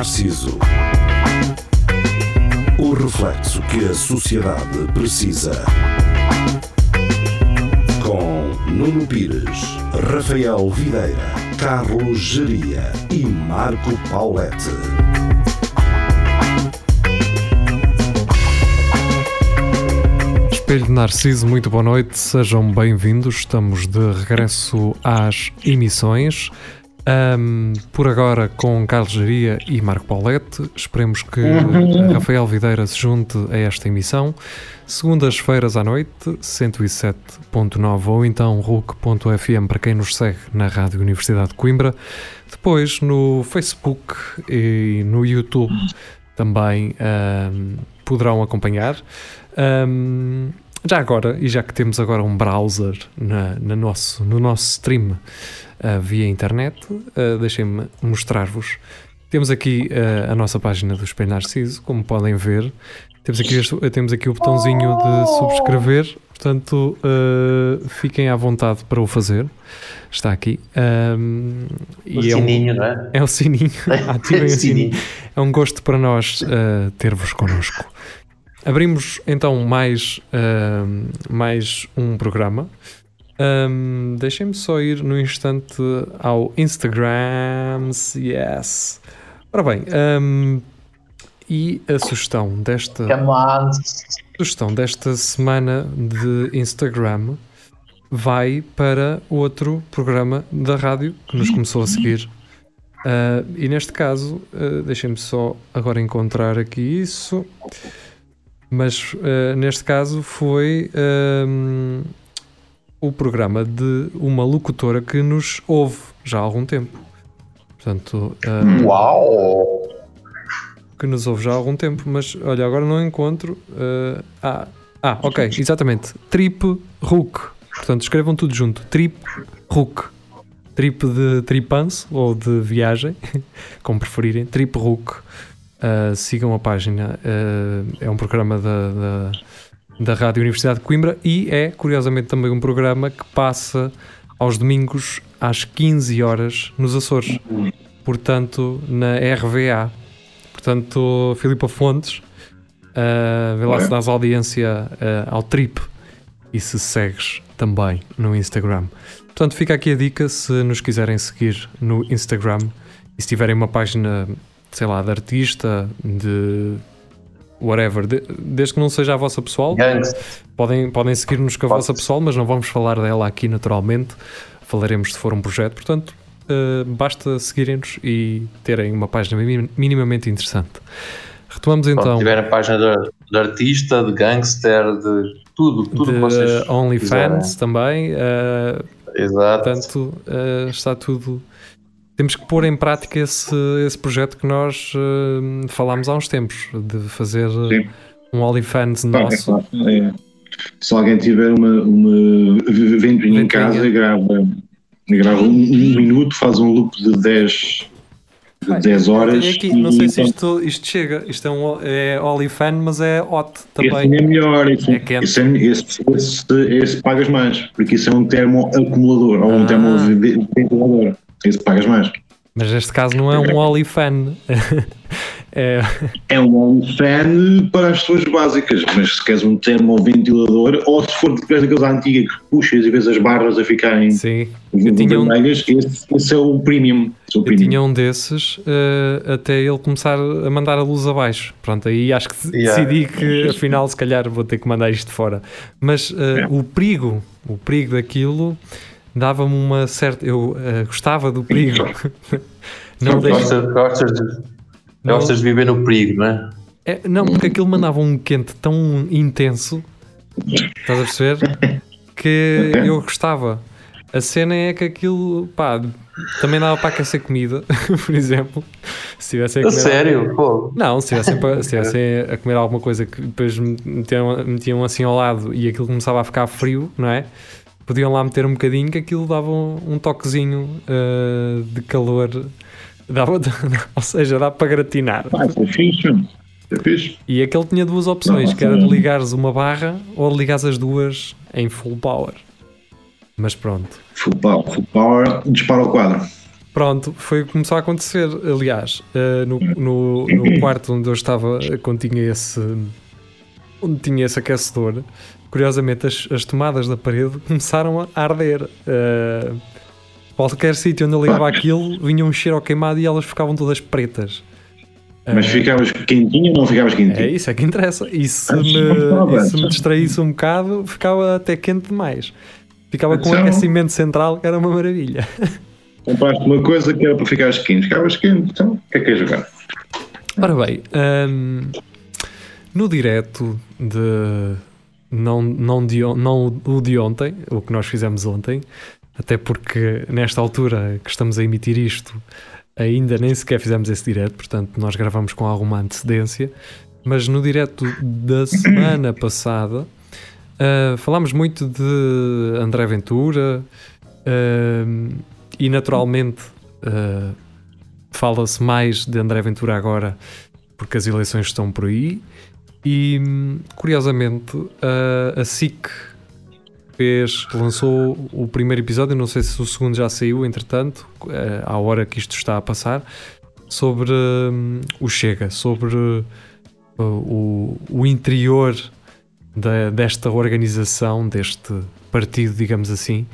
Narciso. O reflexo que a sociedade precisa. Com Nuno Pires, Rafael Videira, Carlos Geria e Marco Paulette. Espelho de Narciso, muito boa noite, sejam bem-vindos. Estamos de regresso às emissões. Um, por agora com Carlos Geria e Marco Paulette. Esperemos que Rafael Videira se junte a esta emissão. Segundas-feiras à noite, 107.9 ou então RUC.fm para quem nos segue na Rádio Universidade de Coimbra. Depois no Facebook e no YouTube também um, poderão acompanhar. Um, já agora, e já que temos agora um browser na, na nosso, no nosso stream uh, via internet, uh, deixem-me mostrar-vos. Temos aqui uh, a nossa página do Espelho Narciso, como podem ver. Temos aqui, este, temos aqui o botãozinho de subscrever, portanto, fiquem à vontade para o fazer. Está aqui. Um, o sininho, é um, não é? É o sininho. Ativem o sininho. É um gosto para nós ter-vos connosco. Abrimos então mais, uh, mais um programa. Um, Deixem-me só ir no instante ao Instagram. Yes. Ora bem, um, e a sugestão desta sugestão desta semana de Instagram vai para outro programa da rádio que nos começou a seguir. Uh, e neste caso, uh, deixem-me só agora encontrar aqui isso. Mas uh, neste caso foi um, o programa de uma locutora que nos ouve já há algum tempo. Portanto, uh, Uau! Que nos ouve já há algum tempo, mas olha, agora não encontro. Uh, ah, ah, ok, exatamente. Trip Rook. Portanto, escrevam tudo junto. Trip Rook. Trip de tripanço ou de viagem, como preferirem. Trip Rook. Uh, sigam a página, é um programa da, da, da Rádio Universidade de Coimbra e é, curiosamente, também um programa que passa aos domingos às 15 horas nos Açores, portanto, na RVA. Portanto, Filipa Fontes, uh, vê lá se dás audiência uh, ao Trip e se segues também no Instagram. Portanto, fica aqui a dica se nos quiserem seguir no Instagram e se tiverem uma página sei lá, de artista, de whatever, de, desde que não seja a vossa pessoal, podem, podem seguir-nos com a vossa pessoal, mas não vamos falar dela aqui naturalmente, falaremos se for um projeto, portanto, uh, basta seguirem-nos e terem uma página minimamente interessante. Retomamos então. Se tiver a página de, de, artista, de gangster, de tudo, tudo de que vocês. OnlyFans também. Uh, Exato. Portanto, uh, está tudo temos que pôr em prática esse, esse projeto que nós uh, falámos há uns tempos, de fazer Sim. um OnlyFans nosso. É claro, é. Se alguém tiver uma, uma ventoinha em casa, grava, grava um, um, minuto, faz um loop de 10, de 10 horas. Aqui, não sei se isto, isto chega, isto é, um, é OnlyFan, mas é hot também. Esse é melhor, esse, é esse, é, esse, esse, esse, pagas mais, porque isso é um termo acumulador ou um ah. termo ventilador. Isso pagas mais. Mas neste caso não é um OnlyFan. é... é um OnlyFan para as pessoas básicas, mas se queres um termo ventilador, ou se for de daqueles antigos que puxas e vês as barras a ficarem Sim. vermelhas, um... esse, esse, é o premium. É o premium. Eu tinha um desses uh, até ele começar a mandar a luz abaixo. Pronto, aí acho que yeah. decidi que afinal se calhar vou ter que mandar isto fora. Mas uh, yeah. o perigo, o perigo daquilo dava-me uma certa. Eu uh, gostava do perigo. não deixa... gostas, de, não... gostas de viver no perigo, não é? é? Não, porque aquilo mandava um quente tão intenso, estás a perceber? Que eu gostava. A cena é que aquilo, pá, também dava para aquecer comida, por exemplo. Se tivessem a comer. Sério? Pô. Não, se tivessem, se tivessem a comer alguma coisa que depois metiam, metiam assim ao lado e aquilo começava a ficar frio, não é? Podiam lá meter um bocadinho que aquilo dava um, um toquezinho uh, de calor. Dava, ou seja, dá para gratinar. Ah, é fixe, é fixe. E aquele tinha duas opções, que era de ligares uma barra ou ligares as duas em full power. Mas pronto. Full power, full power dispara o quadro. Pronto, foi o que começou a acontecer. Aliás, uh, no, no, no, quarto onde eu estava, quando tinha esse, onde tinha esse aquecedor, curiosamente as, as tomadas da parede começaram a arder. Uh, qualquer sítio onde eu ligava aquilo vinha um cheiro ao queimado e elas ficavam todas pretas. Mas ficavas quentinho ou não ficavas quentinho? É isso, é que interessa. E se, me, e se me distraísse um bocado, ficava até quente demais. Ficava com um então- aquecimento central, que era uma maravilha. Compraste uma coisa que era para ficar quente, ficavas quente, então o que é que é jogar? Ora bem, um, no direto de. Não, não, de, não o de ontem, o que nós fizemos ontem, até porque nesta altura que estamos a emitir isto, ainda nem sequer fizemos esse direto, portanto nós gravamos com alguma antecedência. Mas no direto da semana passada uh, falámos muito de André Ventura, uh, e naturalmente uh, fala-se mais de André Ventura agora porque as eleições estão por aí. E curiosamente uh, a SIC fez, lançou o primeiro episódio, não sei se o segundo já saiu, entretanto, uh, à hora que isto está a passar, sobre um, o Chega, sobre uh, o, o interior da, desta organização, deste partido, digamos assim,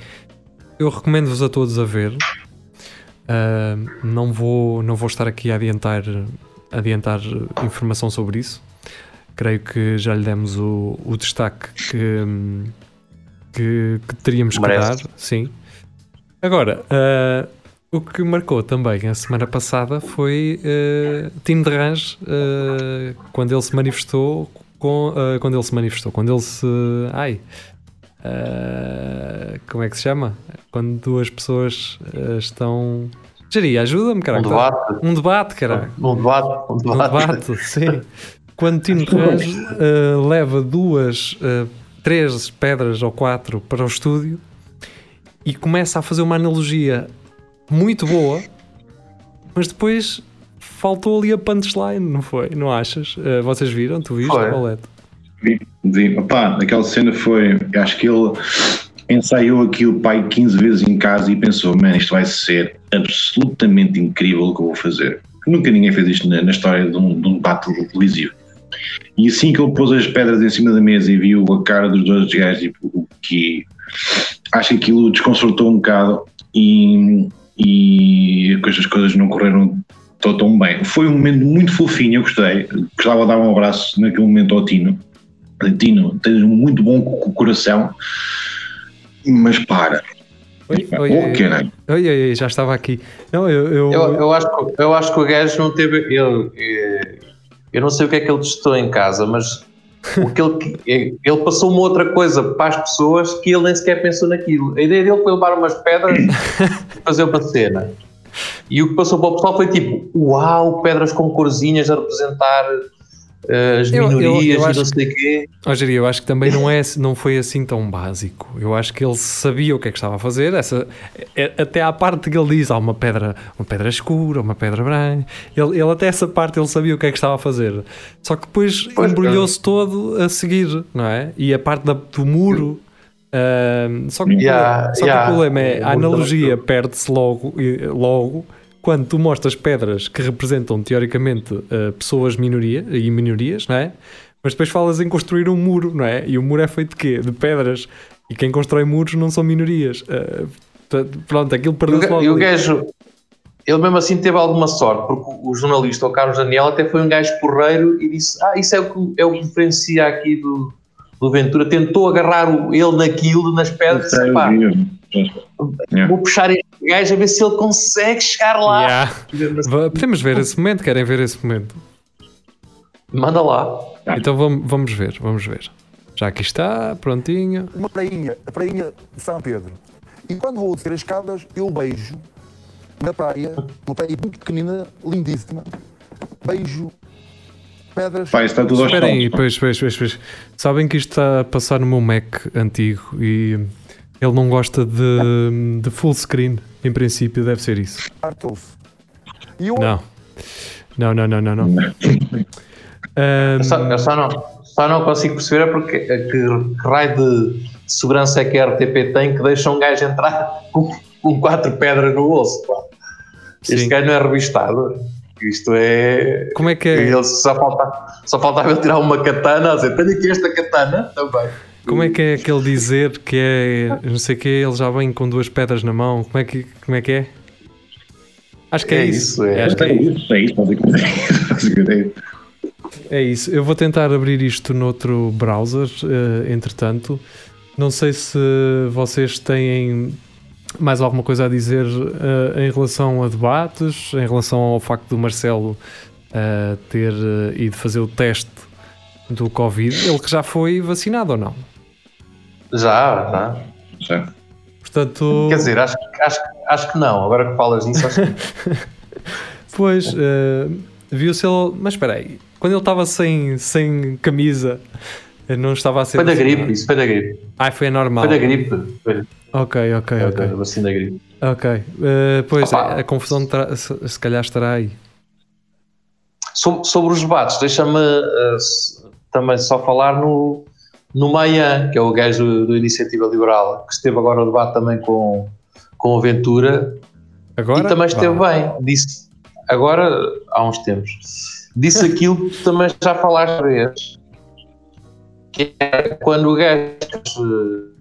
eu recomendo-vos a todos a ver. Uh, não, vou, não vou estar aqui a adiantar, adiantar informação sobre isso. Creio que já lhe demos o, o destaque que, que, que teríamos Merece. que dar. Sim. Agora, uh, o que marcou também a semana passada foi uh, Tim de Range uh, quando ele se manifestou com, uh, quando ele se manifestou, quando ele se ai como é que se chama? Quando duas pessoas estão. Jari, ajuda-me, caralho. Um debate. Um debate, caralho. Um debate. Um debate, um debate sim. Quando Tino Terraz uh, leva duas, três pedras ou quatro para o estúdio e começa a fazer uma analogia muito boa, mas depois faltou ali a punchline, não foi? Não achas? vocês viram? Tu viste, Paulette? Vi, vi. Opa, aquela cena foi. Acho que ele ensaiou aquilo pai 15 vezes em casa e pensou: man, isto vai ser absolutamente incrível o que eu vou fazer. Nunca ninguém fez isto na, na história de um, de um debate televisivo. E assim que ele pôs as pedras em cima da mesa e viu a cara dos dois gajos, tipo, o que acho que aquilo desconcertou um bocado e, e as coisas não correram tão, tão bem. Foi um momento muito fofinho, eu gostei. Gostava de dar um abraço naquele momento ao Tino Tino, tens um muito bom coração, mas para. Oi, oi, oi, oi, oi, já estava aqui. Não, eu, eu... Eu, eu, acho, eu acho que o gajo não teve. Ele, eh, eu não sei o que é que ele testou em casa, mas o que ele, ele passou uma outra coisa para as pessoas que ele nem sequer pensou naquilo. A ideia dele foi levar umas pedras e fazer uma cena. E o que passou para o pessoal foi tipo: Uau, pedras com corzinhas a representar as minorias eu, eu, eu acho, não sei o quê. Eu acho que também não, é, não foi assim tão básico. Eu acho que ele sabia o que é que estava a fazer. Essa, é, até à parte que ele diz, há uma pedra, uma pedra escura, uma pedra branca. Ele, ele até essa parte ele sabia o que é que estava a fazer. Só que depois embrulhou-se todo a seguir, não é? E a parte da, do muro. Uh, só que, yeah, só yeah. que o problema é a analogia perde-se logo, logo quando tu mostras pedras que representam teoricamente uh, pessoas minoria e minorias, não é? Mas depois falas em construir um muro, não é? E o muro é feito de quê? De pedras. E quem constrói muros não são minorias. Uh, pronto, aquilo perdeu-se logo. E o gajo, ele mesmo assim teve alguma sorte, porque o jornalista, o Carlos Daniel, até foi um gajo porreiro e disse: Ah, isso é o que, é o que diferencia aqui do, do Ventura. Tentou agarrar o, ele naquilo, nas pedras. e pá, yeah. vou puxar este gajo a ver se ele consegue chegar lá. Yeah. Podemos ver esse momento? Querem ver esse momento? Manda lá. Então vamos, vamos ver, vamos ver. Já aqui está, prontinho. Uma prainha, a prainha de São Pedro. E quando vou descer as escadas, eu beijo na praia, uma praia muito pequenina, lindíssima. Beijo pedras. Pai, está tudo Espera aí, pois, pois, pois, pois. Sabem que isto está a passar no meu Mac antigo e ele não gosta de, de full screen, em princípio deve ser isso. Não. Não, não, não, não, não. Um... Eu, só, eu só, não, só não consigo perceber é porque que, que raio de segurança é que a RTP tem que deixa um gajo entrar com, com quatro pedras no bolso. Este Sim. gajo não é revistado. Isto é. Como é que é? Ele só, falta, só faltava ele tirar uma katana a dizer: tenho aqui esta katana também. Como é que é aquele dizer que é não sei o que, ele já vem com duas pedras na mão? Como é que, como é, que é? Acho que é, É isso. isso, é. acho que É é isso. é isso, basicamente é isso. Eu vou tentar abrir isto noutro browser, eh, entretanto. Não sei se vocês têm mais alguma coisa a dizer eh, em relação a debates, em relação ao facto do Marcelo eh, ter ido fazer o teste do Covid. Ele que já foi vacinado ou não? Já, já. Já. Portanto, Quer dizer, acho, que- acho, acho que não. Agora que falas nisso, acho que pois, eh, viu-se ele. Mas espera aí, quando ele estava sem, sem camisa, eh, não estava a ser. foi da vacinado? gripe. Isso foi da gripe. Ah, foi normal. Foi da gripe. Foi Ok, ok, da ok. vacina da gripe. Ok, eh, pois Opa. a confusão terá- se, se calhar estará aí. Sobre, sobre os debates, deixa-me s- também só falar no, no Maia, que é o gajo do, do Iniciativa Liberal, que esteve agora no debate também com, com o Ventura Agora? e também esteve bem. Disse, agora, há uns tempos, disse aquilo que também já falaste vez, que é quando o gajo,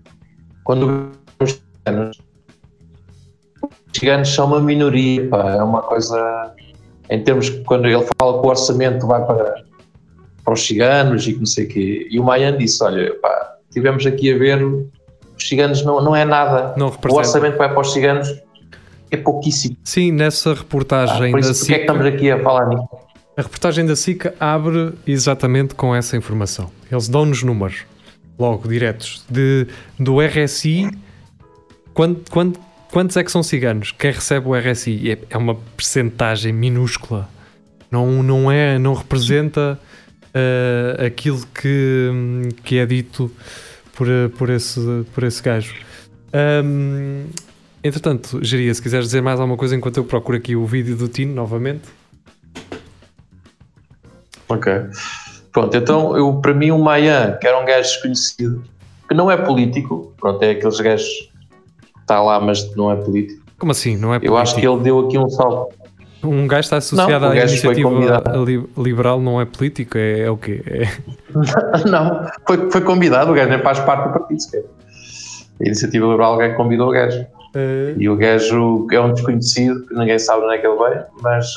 quando os ciganos, os ciganos são uma minoria, pá, é uma coisa, em termos, que quando ele fala que o orçamento vai para, para os ciganos e que não sei o quê, e o Maian disse, olha, pá, tivemos aqui a ver, os ciganos não, não é nada, Não o orçamento que vai para os ciganos é pouquíssimo. Sim, nessa Ah, reportagem por da isso, porque é que estamos aqui a falar nisso? a reportagem da SIC abre exatamente com essa informação. Eles dão-nos números, logo, diretos, de, do RSI, quant, quant, quantos é que são ciganos? Quem recebe o RSI? É, é uma percentagem minúscula. Não, não, é, não representa eh, aquilo que, que é dito por, eh, por, esse, por esse gajo. Ahm, entretanto, Geria, se quiseres dizer mais alguma coisa enquanto eu procuro aqui o vídeo do Tino novamente. Ok. Pronto, então eu, para mim o Mayan, que era um gajo desconhecido, que não é político, pronto, é aqueles gajos que está lá, mas não é político. Como assim? Não é Eu acho que político? ele deu aqui um salto. Um gajo está associado Não, o à gajo foi iniciativa liberal, não é político? É, é o quê? É- não, foi, foi convidado, o gajo nem faz parte do partido sequer. A iniciativa liberal, alguém convidou o gajo. E o gajo é um desconhecido, que ninguém sabe onde é que ele veio, mas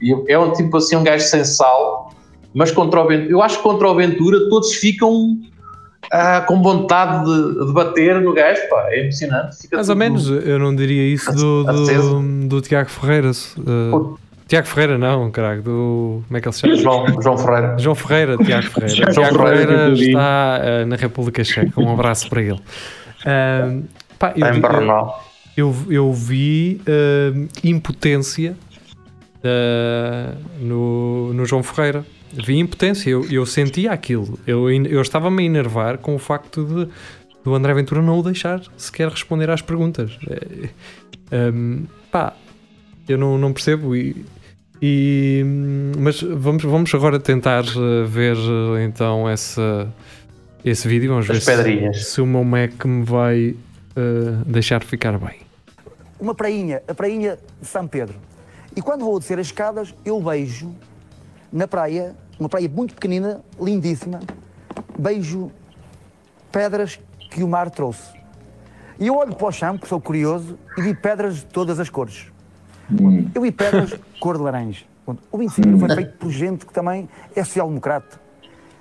e é um tipo assim, um gajo sem sal, mas contra o Ventura. Eu acho que contra o Ventura todos ficam ah, com vontade de, de bater no gajo, pá, é impressionante. Fica Mais ou menos, eu não diria isso do, do, do Tiago Ferreira. uh, Tiago Ferreira, não, caralho, do. Como é que ele se chama? João, João Ferreira. João Ferreira, Tiago Ferreira. João Tiago Ferreira, Ferreira está uh, na República Checa. Um abraço para ele. Um, pá, eu, eu, eu, eu vi uh, impotência uh, no, no João Ferreira. Vi impotência, eu, eu sentia aquilo. Eu, eu estava-me a enervar com o facto de do André Ventura não o deixar sequer responder às perguntas. É, um, pá, eu não, não percebo. E, e- mas vamos, vamos agora tentar uh, ver uh, então essa, esse vídeo. Vamos ver As se, pedrinhas. se o meu Mac me vai uh, deixar ficar bem. uma prainha, a prainha de São Pedro. E quando vou descer as escadas, eu beijo na praia, uma praia muito pequenina, lindíssima, beijo pedras que o mar trouxe. E eu olho para o chão, porque sou curioso, e vi pedras de todas as cores. Eu vi pedras cor de laranja. O 25 de Abril foi feito por gente que também é social-democrata.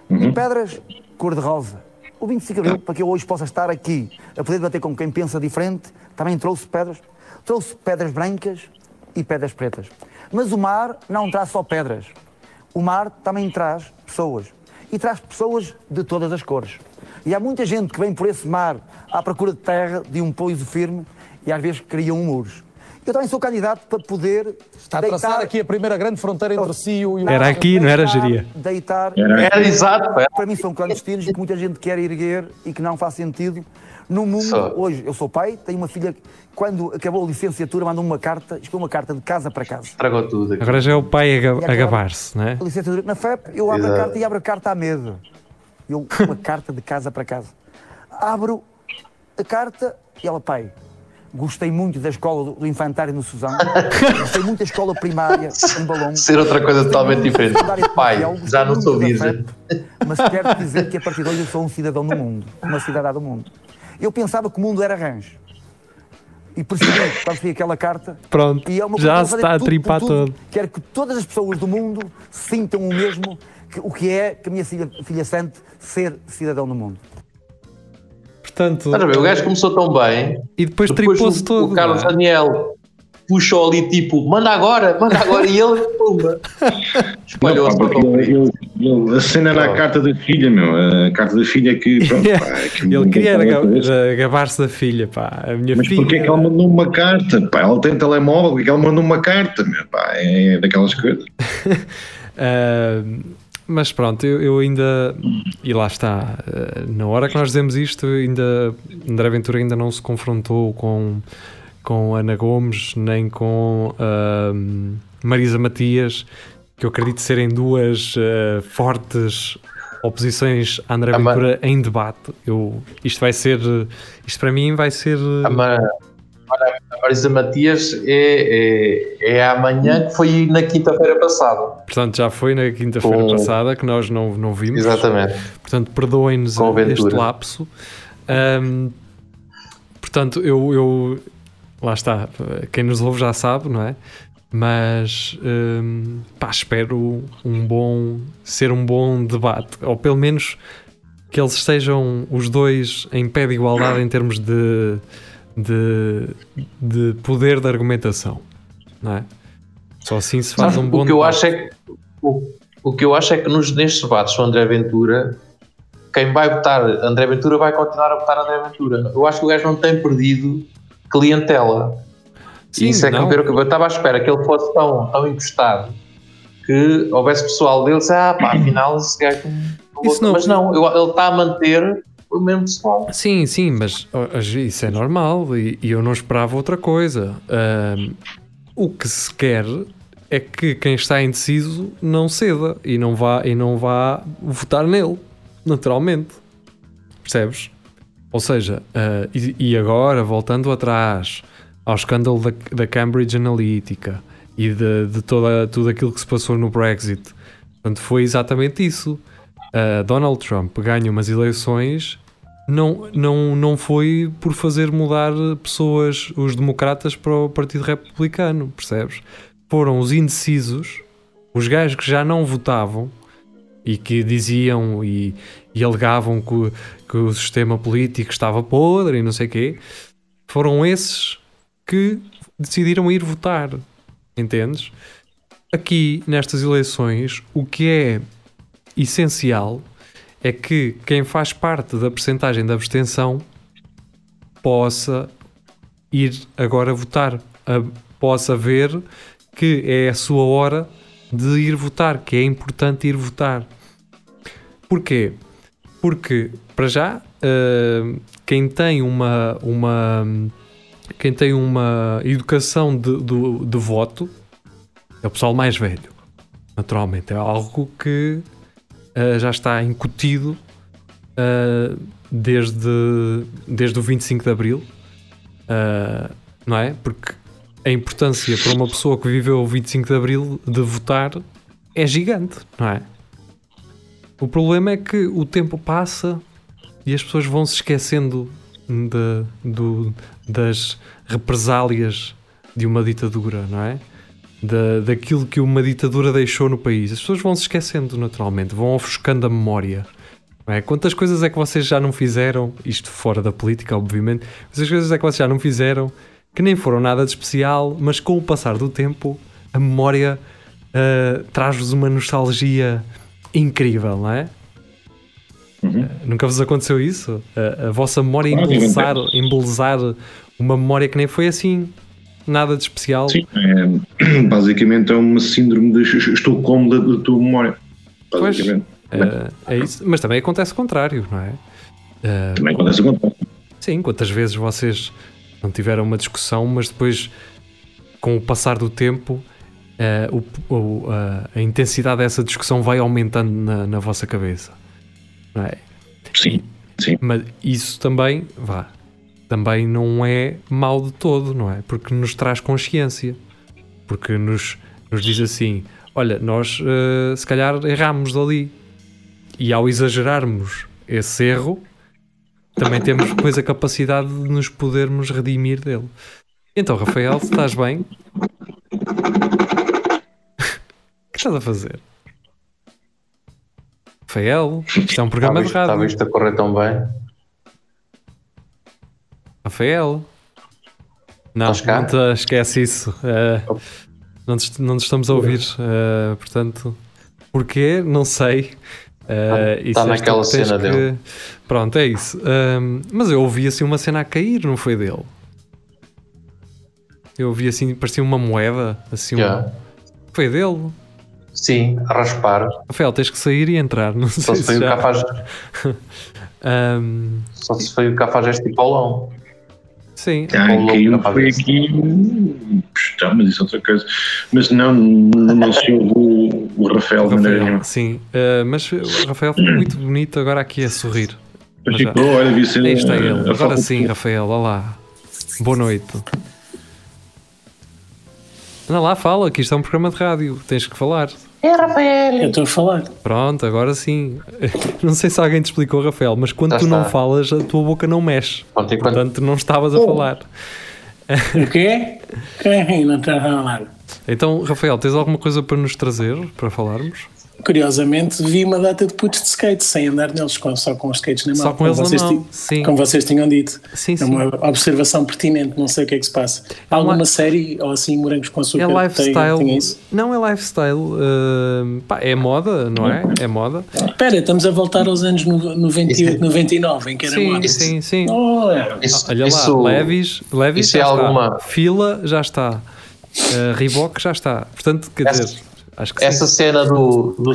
E pedras cor de rosa. O 25 de Abril, para que eu hoje possa estar aqui a poder debater com quem pensa diferente, também trouxe pedras. Trouxe pedras brancas e pedras pretas. Mas o mar não traz só pedras. O mar também traz pessoas. E traz pessoas de todas as cores. E há muita gente que vem por esse mar à procura de terra, de um pouso firme, e às vezes criam muros. Eu também sou candidato para poder Está a traçar deitar- aqui a primeira grande fronteira entre si e o. Era aqui, não era, deitar- Geria? Deitar Era- Era exato, para mim são clandestinos que muita gente quer erguer e que não faz sentido. No mundo, Só. hoje, eu sou pai, tenho uma filha que, quando acabou a licenciatura, mandou uma carta, escreveu uma carta de casa para casa. Estragou tudo aqui. Agora já é o pai a, a gabar-se, não é? A licenciatura na FEP, eu abro a Exato. carta e abro a carta a medo. Eu, uma carta de casa para casa. Abro a carta e ela, pai, Gostei muito da escola do- infantário no Suzão. Gostei muito da escola primária em Balão. Ser outra coisa totalmente diferente. Pai, já não sou virgem. Mas quero dizer que a partir de hoje eu sou um cidadão do mundo. Uma cidadã do mundo. Eu pensava que o mundo era rancho. E percebi, quando aquela carta, Pronto, e é uma já coisa se está a tripar tudo. todo. Quero que todas as pessoas do mundo sintam o mesmo, que, o que é que a minha filha, filha sente ser cidadão do mundo. Portanto, Estás a ver? O gajo começou tão bem. e depois Depois tripou-se o, todo. o Carlos é? Daniel puxou ali tipo, manda agora, manda agora. E ele, pumba. Espalhou-se Não, pá, para porque o ele- ele- ele- a cena era a carta da filha, meu. A carta da filha que. Pronto, pá, é que Ele queria gabar-se da filha, pá. A minha Mas filha. porquê é que ela mandou uma carta? Pá, ela tem telemóvel, porquê é que ela mandou uma carta? Meu, pá, é daquelas coisas. Ah, mas pronto, eu, eu ainda. E lá está. ah, na hora que nós dizemos isto, ainda. André Ventura ainda não se confrontou com, com Ana Gomes, nem com ah, Marisa Matias, que eu acredito serem duas ah, fortes oposições a André Ventura em debate. Eu, isto vai ser. Isto para mim vai ser. A, Ma- a Marisa Matias é, é, é amanhã, que foi na quinta-feira passada. Portanto, já foi na quinta-feira Com- passada que nós não, não vimos. Exatamente. Portanto, perdoem-nos este lapso. Ahm, portanto, eu, eu- Lá está. Quem nos ouve já sabe, não é? Mas pá, espero um bom. ser um bom debate. Ou pelo menos que eles estejam os dois em pé de igualdade em termos de. De, de poder de argumentação. Não é? Só assim se faz Sabe, um bom o que eu debate. acho é que o, o que eu acho é que nos, nestes debates com André Ventura, quem vai votar André Ventura vai continuar a votar André Ventura. Eu acho que o gajo não tem perdido clientela. Sim, isso é que não. me eu estava à espera que ele fosse tão, tão encostado que houvesse pessoal dele disse, ah pá, afinal esse gajo não Isso vou-" não- mas não, eu- ele está a manter o mesmo pessoal. Sim, sim, mas isso é normal e, e eu não esperava outra coisa. O que se quer é que quem está indeciso não ceda e não vá, e não vá votar nele, naturalmente. Percebes? Ou seja, ah, e, e agora, voltando atrás ao escândalo da, da Cambridge Analytica e de, de toda, tudo aquilo que se passou no Brexit, portanto, foi exatamente isso. Ah, Donald Trump ganha umas eleições não, não, não foi por fazer mudar pessoas, os democratas, para o Partido Republicano, percebes? Foram os indecisos, os gajos que já não votavam e que diziam e, e alegavam que, que o sistema político estava podre e não sei o quê, foram esses que decidiram ir votar, entendes? Aqui, nestas eleições, o que é essencial é que quem faz parte da percentagem da abstenção possa ir agora votar, a- possa ver que é a sua hora de ir votar, que é importante ir votar. Porquê? Porque, para já, ah, quem tem uma, uma quem tem uma educação de, do- de voto é o pessoal mais velho. Naturalmente, é algo que ah, já está incutido ah, desde, desde o 25 de Abril, ah, não é? Porque a importância para uma pessoa que viveu o 25 de Abril de votar é gigante, não é? O problema é que o tempo passa e as pessoas vão se esquecendo de- do- das represálias de uma ditadura, não é? Da, daquilo que uma ditadura deixou no país. As pessoas vão se esquecendo naturalmente, vão ofuscando a memória. é? Quantas coisas é que vocês já não fizeram, isto fora da política, obviamente, quantas coisas é que vocês já não fizeram que nem foram nada de especial, mas com o passar do tempo, a memória ah, traz-vos uma nostalgia incrível, não é? Uhum. Nunca vos aconteceu isso? A, a vossa memória embelezar, embelezar uma memória que nem foi assim, nada de especial. Sim, é, basicamente é uma síndrome de Estocolmo da, da tua memória. Pois. Basicamente. É, é isso. Mas também acontece o contrário, não é? Ah, Também acontece o contrário. sim, quantas vezes vocês não tiveram uma discussão, mas depois, com o passar do tempo, ah, o- o- a, a intensidade dessa discussão vai aumentando na, na vossa cabeça. Não é? Sim, sim. Mas isso também, vá, também não é mau de todo, não é? Porque nos traz consciência. Porque nos, nos diz assim: olha, nós eh, se calhar erramos ali. E ao exagerarmos esse erro, também temos depois a capacidade de nos podermos redimir dele. Então, Rafael, estás bem? O que estás a fazer? Rafael, isto é um programa de Estava rádio. isto a correr tão bem. Rafael. Não, cá? não te, esquece isso. Eh, não, te, não te estamos a ouvir. eh, portanto, porquê? Não sei. Eh, isso Está tu naquela cena que- dele. Pronto, é isso. Ahm, mas eu ouvi assim uma cena a cair, não foi dele? Eu ouvi assim, parecia uma moeda. Assim, um- Já. Foi dele. Sim, a raspar. Rafael, tens que sair e entrar. Não sei Só se se foi o já... capaz, Ahm, só se foi o capaz este Paulão. Sim, Ah, caiu, foi aqui. Puxa, mas isso é outra coisa. Mas não, não, se ouve o, o Rafael maneira Rafael, sim. Ah, mas o Rafael ficou muito bonito agora aqui a sorrir. Mas já. olha, Aí está ele. Agora sim, Rafael, olá. Boa noite. Anda lá, fala, que isto é um programa de rádio. Tens que falar. Eu estou a falar. Pronto, agora sim. Não sei se alguém te explicou, Rafael, mas quando Já tu não está. falas, a tua boca não mexe. Enquanto, Portanto, não estavas a falar. O quê? Quem não está a falar? Então, Rafael, tens alguma coisa para nos trazer, para falarmos? Curiosamente, vi uma data de putos de skate sem andar neles, só com os skates na mão. Só com eles na vocês mão, ti- sim. Como vocês tinham dito. Sim, É sim. uma observação pertinente, não sei o que é que se passa. Há uma- alguma série, ou assim, morangos com açúcar, É que tem, lifestyle. tem isso? Não é lifestyle. ah, pá, é moda, não é? É moda. Espera, estamos a voltar aos anos no- 98, 99, em que era Sim, moda. sim, sim. Oh, é. isso, Olha isso, lá, Levis, Levis isso já é está. alguma- Fila já está. Uh, Reebok já está. Portanto, quer Essa- dizer, acho que essa sim. cena do, do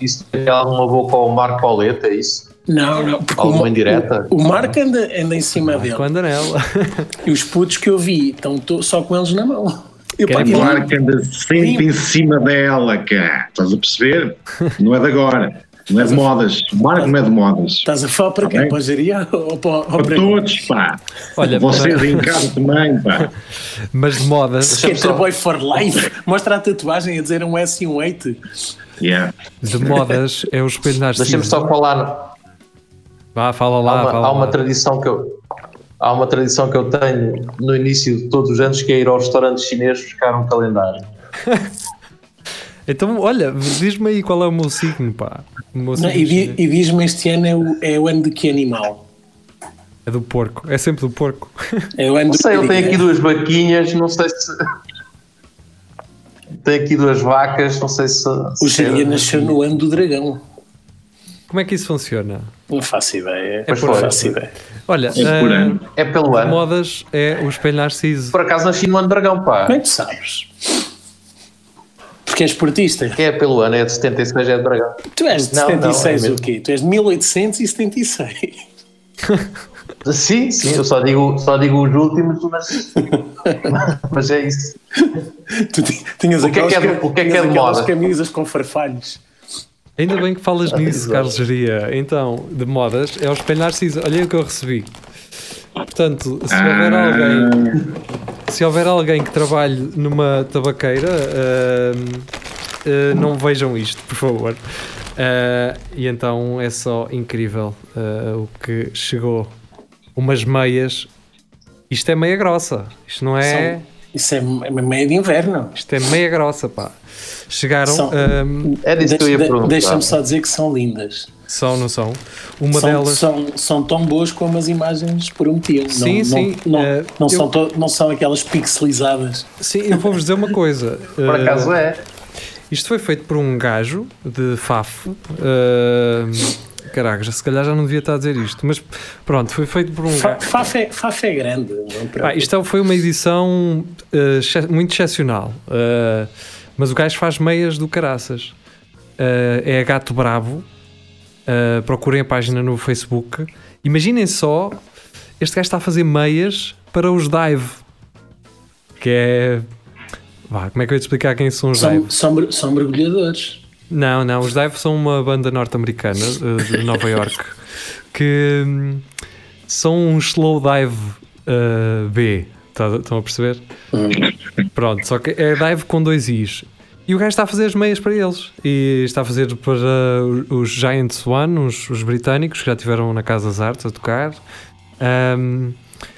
isso tem alguma boca ao Marco Pauleta, é isso? Não, não. Porque Alguma o, indireta? o, o Marco anda, anda em cima dele. Anda nela. E os putos que eu vi estão to- só com eles na mão. Eu, pá, Claro que anda sempre em cima dela, cá. Estás a perceber? Não é de agora. Não é de modas. O Marco não é de modas. Estás a falar para Tá quem? Para o Jeria ou para, ou Para para todos, pá. Olha, Vocês para- em casa também, pá. Mas de modas, Skater Boy for Life? Mostra a tatuagem a dizer um S e um 8. Yeah. de modas é o espelho Narciso. Deixa-me só falar. Vá, fala Há lá, uma, fala há uma lá. tradição que eu. Há uma tradição que eu tenho no início de todos os anos que é ir ao restaurante chinês buscar um calendário. Então, olha, diz-me aí qual é o meu signo, pá. O meu Não, signo e, di- chinês. e diz-me este ano é o, é o ano de que animal? é do porco. É sempre do porco. É o ano Não do sei, ele tem aqui duas vaquinhas, não sei se. Tem aqui duas vacas, não sei se. O é- nasceu no ano do dragão. Como é que isso funciona? Não faço ideia. Não foi. faço ideia. Olha, É por ah, ano. É pelo ano. modas é o espelho Narciso. Por acaso nasci no ano dragão, pá. Como é que tu sabes? Porque és esportista. É pelo ano, é de 76, é de dragão. Tu és de Não, não, é 76 o quê? Tu és de 1876. Sim, sim, eu só digo, só digo os últimos, mas. mas é isso. Tu ti- tinhas O que é que é o que é que tinhas é de moda? camisas com farfalhos. Ainda bem que falas nisso, exato. Carlos Geria. Então, de modas, é o espelho Narciso. Olha o que eu recebi. Portanto, se houver Ah. alguém, se houver alguém que trabalhe numa tabaqueira, ahm, ah, não vejam isto, por favor. Ah, e então é só incrível ah, o que chegou. Umas meias. Isto é meia grossa. Isto não é. São- Isso é meio de inverno. Isto é meia grossa, pá. Chegaram. São- ahm, É disso que eu ia perguntar. Deixa-me só dizer que são lindas. São, não são? Uma são, delas. são, são tão boas como as imagens prometiam. Sim, não, sim, Não, não, eh, não eu- são to- não são aquelas pixelizadas. Sim, eu vou-vos dizer uma coisa. Por Ah, acaso é. Isto foi feito por um gajo de Faf. Uh, caraca, já- se calhar já não devia estar a dizer isto, mas pronto, foi feito por um. Faf é, Faf é grande. preocupes. isto é- foi uma edição uh, muito excepcional, uh, mas o gajo faz meias do caraças. Uh, é Gato Bravo. Uh, procurem a página no Facebook. Imaginem só, este gajo está a fazer meias para os Dive, que é. Vá, como é que eu ia te explicar quem são os Dive? são, são, mer- são mergulhadores. Não, não, os Dive são uma banda norte-americana eh, de Nova York que hum, são um slow dive uh, B. Tá- Estão a perceber? Pronto, só que é dive com dois Is. E o gajo está a fazer as meias para eles. E está a fazer para os Giant Swan, os, os britânicos, que já estiveram na Casa das Artes a tocar. Ahm,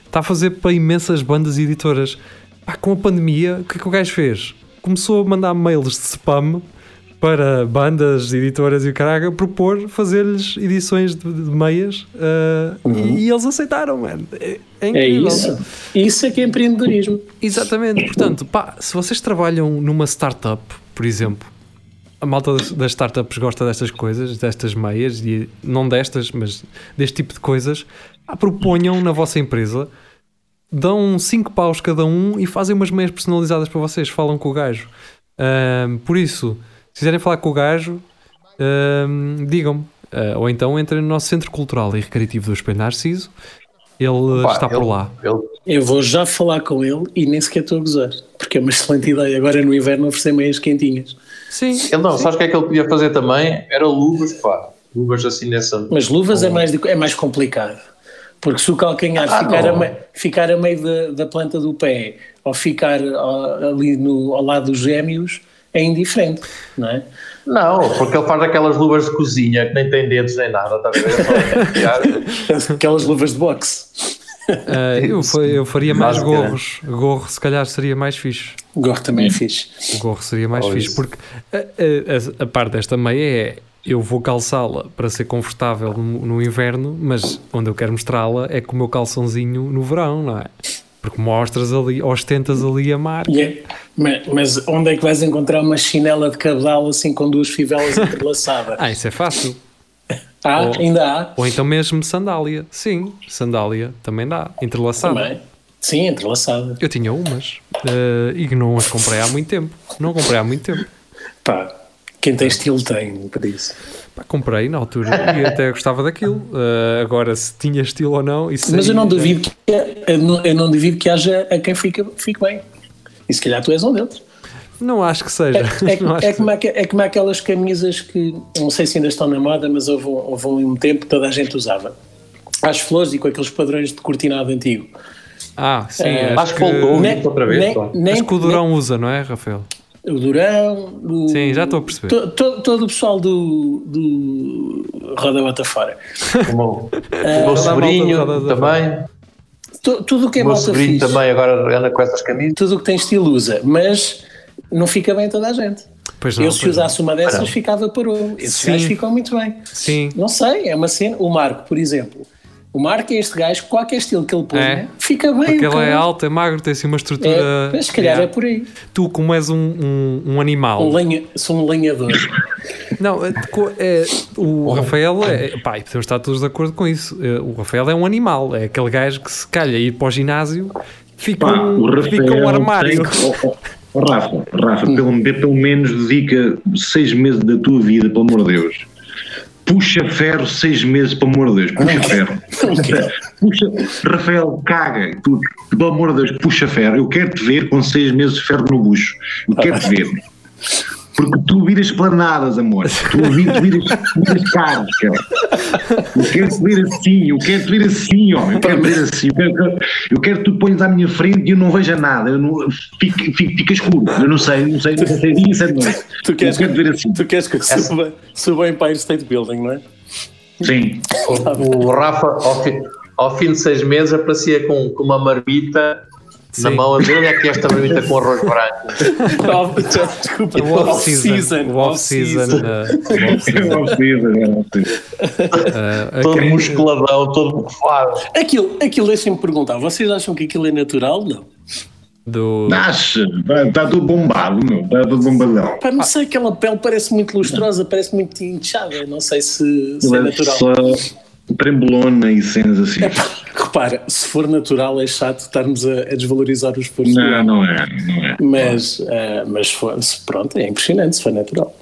está a fazer para imensas bandas e editoras. Pá, com a pandemia, o que é que o gajo fez? Começou a mandar mails de spam para bandas, editoras e o caraca, propor fazer-lhes edições de, de meias ah, e, e eles aceitaram, mano. É, é É incrível. isso. Isso é que é empreendedorismo. Exatamente, portanto, pá, se vocês trabalham numa startup, por exemplo, a malta das, startups gosta destas coisas, destas meias, e não destas, mas deste tipo de coisas, pá, proponham na vossa empresa, dão 5 paus cada um e fazem umas meias personalizadas para vocês, falam com o gajo. Ahm, por isso, se quiserem falar com o gajo, ahm, digam-me. Ah, ou então entrem no nosso Centro Cultural e Recreativo do Espelho Narciso, ele Pá, está por ele- lá. ele- Eu vou já falar com ele e nem sequer estou a gozar. Porque é uma excelente ideia. Agora no inverno oferecer meias quentinhas. Sim, ele não, sabes o que é que ele podia fazer também? Era luvas, pá. Luvas assim nessa. Mas luvas é mais, de- é mais complicado. Porque se o calcanhar Ah, ficar, a não. me- ficar a meio da, da planta do pé ou ficar ali no, ao lado dos gêmeos, é indiferente, não é? Não, porque ele faz aquelas luvas de cozinha que nem tem dedos nem nada, estás a. Aquelas luvas de boxe. Ah, eu, eu faria mais Basicamente. gorros. Gorro, se calhar, seria mais fixe. O gorro também é fixe. O gorro seria mais Oh, fixe, isso. porque a, a- a- a parte desta meia é eu vou calçá-la para ser confortável no, no inverno, mas onde eu quero mostrá-la é com o meu calçãozinho no verão, não é? Porque mostras ali, ostentas ali a marca. E é- mas, mas onde é que vais encontrar uma chinela de cabedal assim com duas fivelas entrelaçadas? Ah, isso é fácil. Ah, Oh. ainda há? Ou então mesmo sandália. Sim, sandália também dá. Entrelaçada. Também. Sim, entrelaçada. Eu tinha umas eh, e não as comprei há muito tempo. Não comprei há muito tempo. Pá, quem tem estilo tem, por isso. Pá, comprei na altura e até gostava daquilo. Uh, agora, se tinha estilo ou não, isso Mas aí- eu não duvido que, eu não, eu não duvido que haja a quem fique, fique bem. E se calhar tu és um deles. Não acho que seja. É, é, Não acho é, que como, aque- é como aquelas camisas que não sei se ainda estão na moda, mas houve, um- houve um tempo que toda a gente usava. Às flores e com aqueles padrões de cortinado antigo. Ah, sim. Eh, Acho que voltou. Nem- outra vez, nem- nem- Acho que o Durão usa, não é, Rafael? O Durão. o- Sim, já estou a perceber. to- to- todo o pessoal do, do Roda Bota Fora. O É, meu sobrinho também. Tu- tudo o que é O meu malta sobrinho fixe, também agora anda com essas camisas. tudo o que tem estilo usa, mas não fica bem toda a gente. Pois não, Eu, se pois não. usasse uma dessas, Não. ficava parou. Esses Sim. gajos ficam muito bem. Sim. Não sei, é uma cena. O Marco, por exemplo. O Marco é este gajo, qualquer estilo que ele põe, É. fica bem. Porque ele é alto, é magro, tem assim uma estrutura. É, mas se calhar Yeah. é por aí. Tu, como és um, um, um animal. Um lenha, sou um lenhador. Não, é, é, o Rafael é. Pá, e podemos estar todos de acordo com isso. É, O Rafael é um animal. É aquele gajo que se calha ir para o ginásio, fica, Pá, um, o Rafael fica um armário. tem- oh, oh, oh, Rafa, Rafa pelo, pelo menos dedica seis meses da tua vida, pelo amor de Deus. Puxa ferro seis meses, pelo amor de Deus. Puxa ferro. Não. Puxa, Rafael, caga. Tu, pelo amor de Deus, puxa ferro. Eu quero te ver com seis meses de ferro no bucho. Eu quero te ver. Porque tu viras planadas, amor. Tu viras, viras, carros, cara. Eu quero te ver assim, eu quero te ver assim, ó. Eu quero te ver assim. Eu quero, eu quero que tu ponhas à minha frente e eu não veja nada. Eu não, fica, fica, fica escuro. Eu não sei, não sei, não sei se é dia e se é de noite. Tu queres, eu quero te ver assim. tu queres que eu suba, suba em Empire State Building, não é? Sim. O, o Rafa, ao fim, ao fim de seis meses, aparecia com, com uma marmita na mão olha aqui esta marmita com arroz branco. Desculpa, O off-season. O off-season. o off-season, uh, Todo musculadão, todo bufado. Aquilo, aquilo deixem-me perguntar, vocês acham que aquilo é natural? Não. do, Acha, está tudo bombado, meu. Está tudo bombadão. Pá, não sei, aquela pele parece muito lustrosa, parece muito inchada. Não sei se, se é é natural. só trembolona e cenas assim. Repara, se for natural é chato estarmos a, a desvalorizar o esforço. Não, não é, não é. Mas, ah, mas se for, se- pronto, é impressionante se for natural.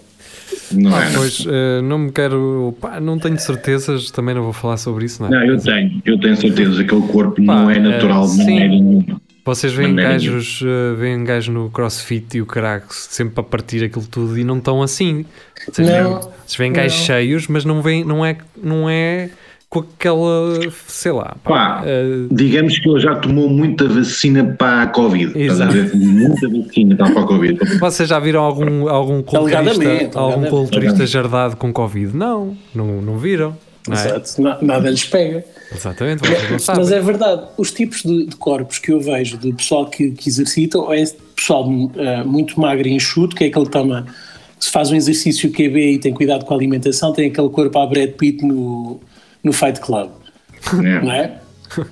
Não é. Pois, uh, não me quero. Pá, não tenho certezas, também não vou falar sobre isso, não é? Não, eu tenho, eu tenho certeza que aquele corpo não Pá, é natural de eh, sim. maneira nenhuma. Vocês veem gajos, uh, veem gajos no crossfit e o caraca sempre a partir aquilo tudo e não estão assim. Vocês Não, veem, vocês veem gajos não. cheios, mas não, veem, não, é, não é com aquela, sei lá, pá, Pá, eh, digamos que ele já tomou muita vacina para a Covid. Estás a ver? Muita vacina para a Covid. vocês já viram algum, algum culturista, algum culturista jardado com Covid? Não, não, não viram. Não é? Exato, na- nada lhes pega. Exatamente, vocês não sabem. Mas é verdade, os tipos de, de corpos que eu vejo do pessoal que, que exercita, ou é pessoal eh, muito magro e enxuto, que é aquele que toma, que se faz um exercício QB e tem cuidado com a alimentação, tem aquele corpo à Brad Pitt no, no Fight Club, não É. é?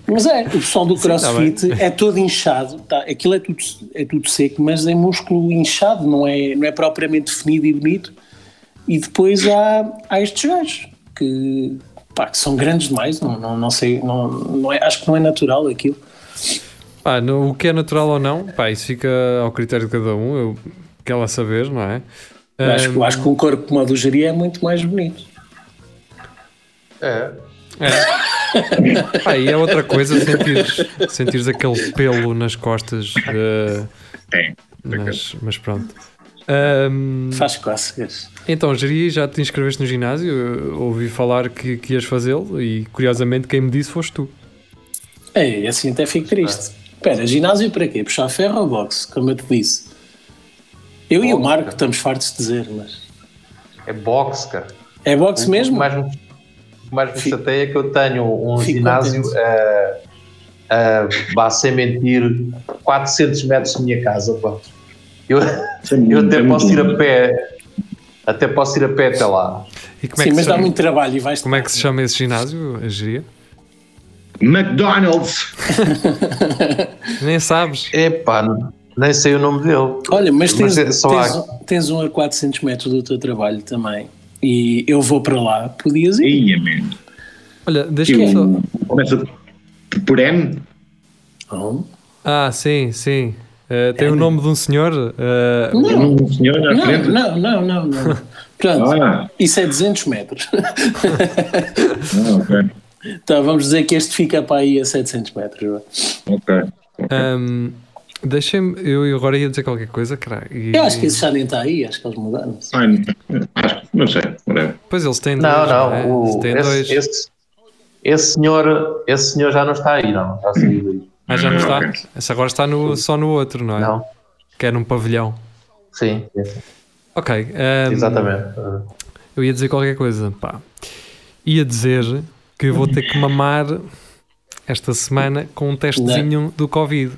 Mas é, o pessoal do tá crossfit é todo inchado, tá? aquilo é tudo, é tudo seco, mas é músculo inchado, não é, não é propriamente definido e bonito. E depois há, há estes gajos que, pá, que são grandes demais, não, não, não sei, não, não é, acho que não é natural aquilo. Pá, no- o que é natural ou não, pá, isso fica ao critério de cada um, eu quero lá saber, não é? Eu acho, que- Ahm, acho que um corpo como a do Jari é muito mais bonito. É. Pá, e é outra coisa sentires, sentires aquele pelo nas costas, eh, É. mas, mas pronto. Ahm, Faz cócegas. então, Jeri, já te inscreveste no ginásio? Eu ouvi falar que, que ias fazê-lo e curiosamente quem me disse foste tu. É, assim até fico triste. Espera, ginásio para quê? Puxar ferro ou boxe? Como eu te disse. Eu e o Marco estamos fartos de dizer, mas. É boxe, cara. É boxe mesmo? mais, o que mais me chateia é que eu tenho um Fico ginásio a, a, vá sem mentir, 400 metros da minha casa. Pá. Eu, eu até posso ir a pé, até posso ir a pé até lá. E como é Sim, que mas dá chama, muito trabalho e vais como é que se chama esse ginásio, Jeri? McDonald's! Nem sabes. Epá, nem sei o nome dele. Olha, mas tens, Mas é tens, um- tens um a 400 metros do teu trabalho também. E eu vou para lá, podias ir. Ia, man. Olha, deixa-me só. Eu- Começa por M? Oh. Ah, sim, sim. Eh, tem o nome de um senhor. eh, Não, um senhor à não, frente? não, não, não, não. Pronto, Ah, isso é 200 metros. ah, ok. Então vamos dizer que este fica para aí a 700 metros. Ok. ahm, Deixem-me, eu agora ia dizer qualquer coisa, caralho. e- Eu acho que esse já nem está aí, acho que eles mudaram-se. Ai, acho que não sei. whatever. Pois eles têm Não, dois. não. é? o- Eles têm dois. esse, esse, esse senhor, esse senhor já não está aí, não. Já saiu daí. Ah, já não está? Ok. Esse agora está no, só no outro, não é? Não? Que é num pavilhão. Sim, Ok. ahm, exatamente. Eu ia dizer qualquer coisa, pá. Ia dizer que vou ter que mamar esta semana com um testezinho do Covid.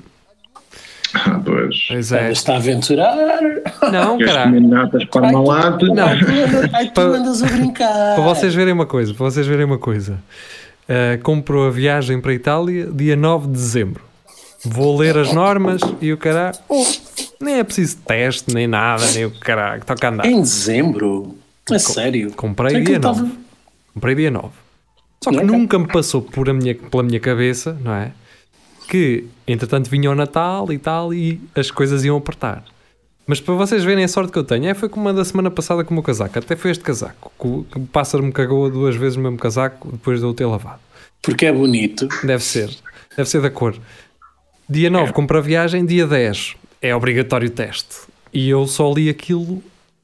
Ah, pois. Pois é. está a aventurar. Não, caralho. natas para Ai? Não. Ai, tu andas a brincar. Para vocês verem uma coisa, para vocês verem uma coisa. Uh, compro a viagem para a Itália dia 9 de dezembro. Vou ler as normas e o caralho. Oh, nem é preciso teste, nem nada, nem o caralho. Toca a andar. Em dezembro? A sério? Comprei É dia eu tava- 9. Comprei dia 9. Só é que- nunca me passou por a minha, pela minha cabeça, não é? Que entretanto vinha o Natal e tal e as coisas iam apertar. Mas para vocês verem a sorte que eu tenho, é, foi como a da semana passada com o meu casaco. Até foi este casaco. que O que o pássaro me cagou duas vezes o mesmo casaco depois de eu o ter lavado. Porque é bonito. Deve ser. Deve ser da cor. Dia 9 compro a viagem, dia 10 é obrigatório teste. E eu só li aquilo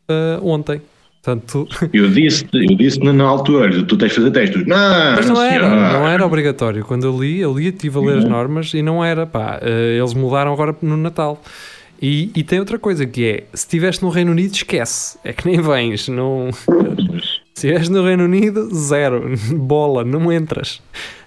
ah, ontem. Portanto, Eu disse, eu disse na altura, tu tens de fazer testes. Não, Mas não era, não era obrigatório. Quando eu li, eu li, estive a ler as normas e não era, pá. eh, Eles mudaram agora no Natal. E, e tem outra coisa que é, se estiveste no Reino Unido, esquece. É que nem vens. Não... Se és no Reino Unido, zero. Bola, não entras.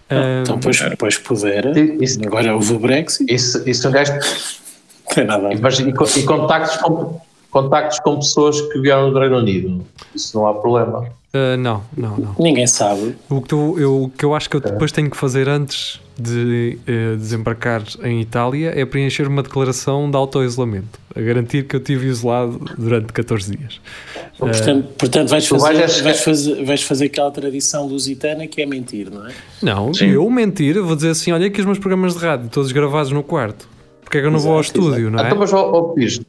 Ah, Então, pois, pois puder. Isso- Agora houve o Brexit. Isso, isso um gajo. Não tem nada a ver. E, e contactos, com, contactos com pessoas que vieram do Reino Unido. Isso não há problema. ah, não, não, não. Ninguém sabe. O que, tu- eu, o que eu acho que eu depois tenho que fazer antes de eh, desembarcar em Itália é preencher uma declaração de auto-isolamento, a garantir que eu estive isolado durante 14 dias. Portanto, portanto vais, fazer, vais vais, fazer, vais fazer aquela tradição lusitana que é mentir, não é? Não, Sim. eu mentir, eu vou dizer assim: olha aqui os meus programas de rádio, todos gravados no quarto. Porque é que eu não vou ao Exato, estúdio, não é? Então, mas, ó, ó, Pires,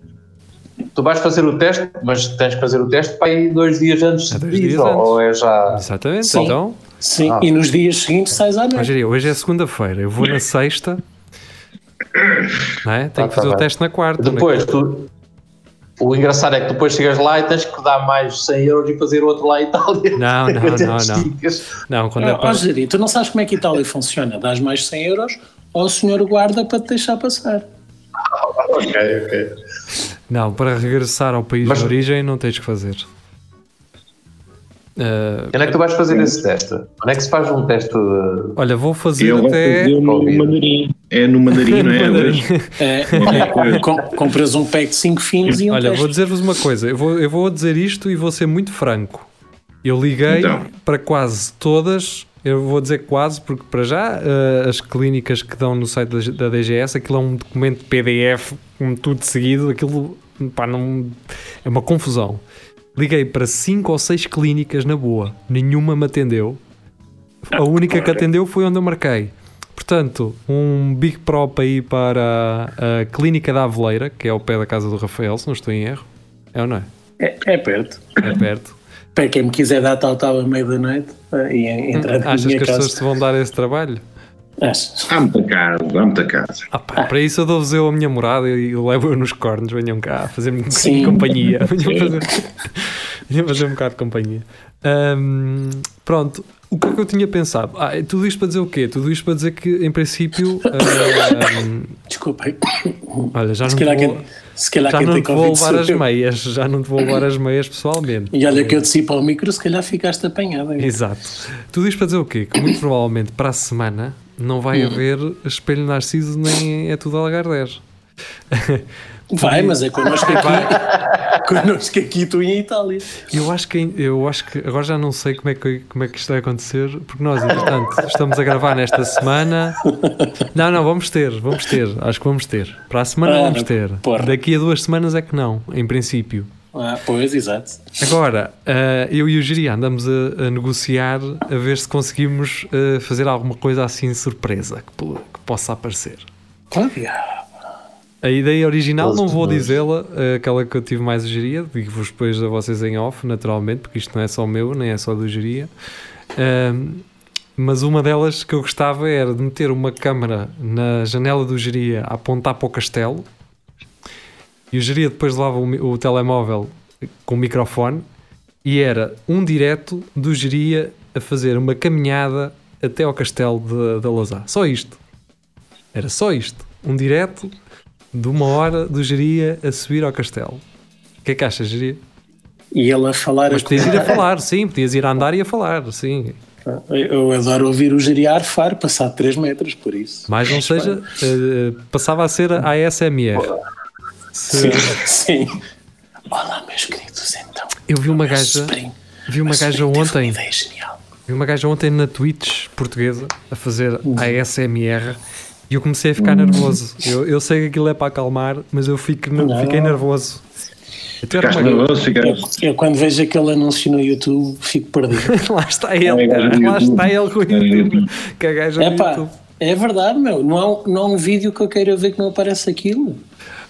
tu vais fazer o teste, mas tens que fazer o teste para aí dois dias antes É de dois ir, dias ou, antes. ou é já. Exatamente, Sim. então. Sim, Ah. e nos dias seguintes sais à noite. hoje é segunda-feira, eu vou na sexta, não é? Tenho Ah, que tá fazer o bem. teste na quarta. Depois, na- tu, O engraçado é que depois chegas lá e tens que dar mais 100 euros e fazer outro lá em Itália. Não, não, não, não. Não, quando é Ó, para. ó, Jeri, tu não sabes como é que Itália funciona? Dás mais 100 euros ao senhor guarda para te deixar passar. Ok, ok. Não, para regressar ao país Mas- de origem não tens que fazer. Ah, Onde é que tu vais fazer esse teste? Onde é que se faz um teste? de- olha, vou fazer vai até. fazer no Covid. mandarim. É no mandarim, não é? Mandarim. É, é, com- compras um pack de 5 fins e um Olha, teste. vou dizer-vos uma coisa. Eu vou, eu vou dizer isto e vou ser muito franco. Eu liguei Então. para quase todas. Eu vou dizer quase, porque para já eh, as clínicas que dão no site da, da DGS, aquilo é um documento PDF com tudo seguido, aquilo pá, não, é uma confusão. Liguei para 5 ou 6 clínicas na boa, nenhuma me atendeu. A única que atendeu foi onde eu marquei. Portanto, um Big Pro para ir para a Clínica da Aveleira, que é ao pé da casa do Rafael, se não estou em erro. É ou não é? É, é perto. É perto. Para quem me quiser dar tal tal à meia da noite eh, e entrar na Achas minha que as casa. pessoas te vão dar esse trabalho? Achas? Há muita casa, há muita casa. Ah, pá, Para isso eu dou-vos eu a minha morada e eu levo eu nos cornos. Venham cá fazer-me um companhia. Venham fazer, venham fazer um bocado de companhia. Ahm, pronto, o que é que eu tinha pensado? Ah, é tudo isto para dizer o quê? Tudo isto para dizer que, em princípio, ahm, Desculpem. olha, já Se não vou, quem, se calhar já não te vou levar as meias. Já não te vou levar as meias pessoalmente. E olha que eu desci para o micro, se calhar ficaste apanhada. Exato. Tudo isto para dizer o quê? Que muito provavelmente para a semana não vai haver espelho Narciso nem é tudo Algarve. Vai, mas é connosco aqui. connosco aqui, tu em Itália. Eu acho que eu acho que agora já não sei como é que como é que isto vai acontecer, porque nós, entretanto, estamos a gravar nesta semana. Não, não, vamos ter, vamos ter, acho que vamos ter. Para a semana Ah, vamos ter. porra. Daqui a duas semanas é que não, em princípio. Ah, pois, exato. Agora, ah, eu e o Giri andamos a, negociar a ver se conseguimos ah, fazer alguma coisa assim surpresa que, po- que possa aparecer. Olha, A ideia original, não vou dizê-la, eh, aquela que eu tive mais a geria, digo-vos depois a vocês em off, naturalmente, porque isto não é só meu, nem é só do geria. Ahm, mas uma delas que eu gostava era de meter uma câmara na janela do geria a apontar para o castelo e o geria depois levava o, o telemóvel com o microfone e era um direto do geria a fazer uma caminhada até ao castelo de- da Lousá. Só isto. Era só isto. Um direto de uma hora do Geria a subir ao castelo. O que é que achas, Geria? e ele a falar. Mas a podias ir a falar, sim, podias ir a andar e a falar, sim. Eu adoro ouvir o geriar far passar 3 metros, por isso. Mas não seja, eh, passava a ser a ASMR. Se- Sim. Sim. Olá, meus queridos, então. eu vi uma gaja, vi uma gaja ontem, genial. vi uma gaja ontem na Twitch portuguesa a fazer ASMR e eu comecei a ficar nervoso. Eu, eu sei que aquilo é para acalmar, mas eu fico, Não. fiquei nervoso. Uma- nervoso, Eu, eu quando vejo aquele anúncio no YouTube fico perdido. Lá está ele, É, cara. lá está ele com o É, YouTube. YouTube. Que a gaja É no pá, YouTube. é verdade, meu. Não há, um- não há um vídeo que eu queira ver que não aparece aquilo.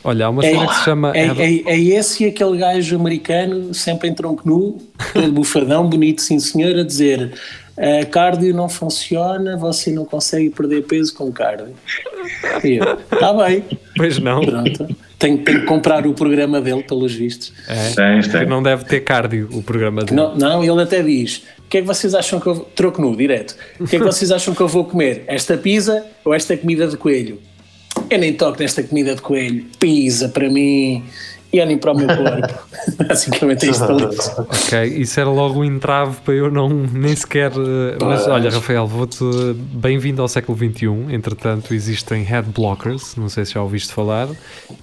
Olha, há uma É, cena que se chama. é, é, é esse e aquele gajo americano, sempre em tronco nu, todo bufadão, bonito, sim senhor, a dizer "A cardio não funciona, você não consegue perder peso com cardio. E eu, está bem, Pois não. pronto. Tenho, tenho que comprar o programa dele, pelos vistos. É. Não deve ter cardio o programa dele. Não, não, ele até diz: o que é que vocês acham que eu. Troco nu, direto. O que é que vocês acham que eu vou comer? Esta pizza ou esta comida de coelho? Eu nem toco nesta comida de coelho. Pizza para mim e olhem para o meu corpo. Basicamente é isto diz. Ok, isso era logo um entrave para eu não nem sequer. eh, Mas olha, Rafael, vou-te. Bem-vindo ao século XXI. Entretanto, existem head blockers. Não sei se já ouviste falar.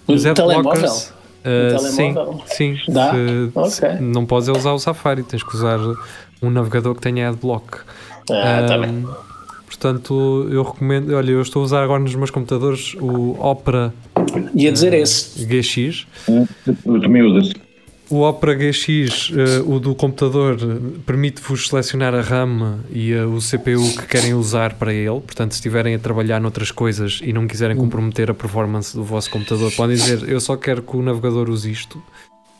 Os Um head telemóvel? blockers. eh, Um sim, sim. Dá? Se- Ok. se- não podes usar o Safari, tens que usar um navegador que tenha adblock. Ah, tá Ahm, bem. Portanto, eu recomendo. Olha, eu estou a usar agora nos meus computadores o Opera Ia dizer esse. GX. Eu também uso. O Opera GX, eh, o do computador, permite-vos selecionar a RAM e eh, o CPU que querem usar para ele. Portanto, se estiverem a trabalhar noutras coisas e não quiserem comprometer a performance do vosso computador, podem dizer: Eu só quero que o navegador use isto.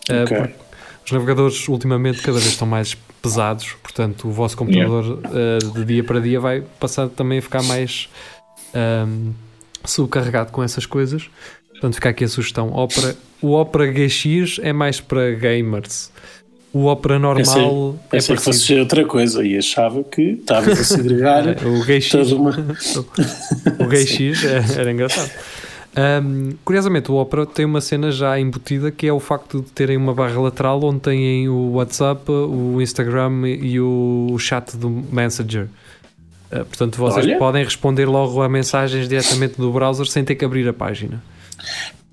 Eh, Ok. Os navegadores, ultimamente, cada vez estão mais pesados. Portanto, o vosso computador, eh, de dia para dia, vai passar também a ficar mais ahm, subcarregado com essas coisas. Portanto, fica aqui a sugestão: Opera o Opera GX é mais para gamers. O Opera normal Pensei, é pensei que fosse outra coisa e achava que estavas a segregar O GX, uma. o GX é- era engraçado. Ahm, curiosamente, o Opera tem uma cena já embutida que é o facto de terem uma barra lateral onde têm o WhatsApp, o Instagram e o chat do Messenger. Ah, portanto, vocês Olha. podem responder logo a mensagens diretamente do browser sem ter que abrir a página.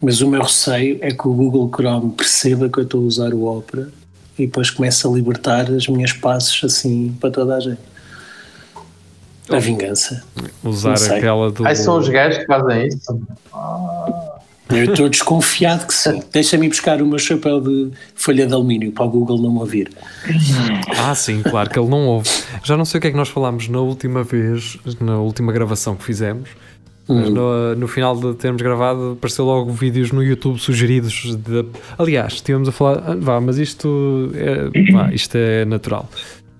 Mas o meu receio é que o Google Chrome perceba que eu estou a usar o Opera e depois comece a libertar as minhas passos assim para toda a gente. A vingança. Usar Não sei. aquela do. Ai, são os gajos que fazem isso. Eu estou desconfiado que sim. Deixa-me buscar o meu chapéu de folha de alumínio para o Google não me ouvir. Ah, sim, claro que ele não ouve. Já não sei o que é que nós falámos na última vez, na última gravação que fizemos. Mas no, no final de termos gravado, apareceu logo vídeos no YouTube sugeridos. De, aliás, estivemos a falar. ah, Vá, mas isto é, vá, isto é natural.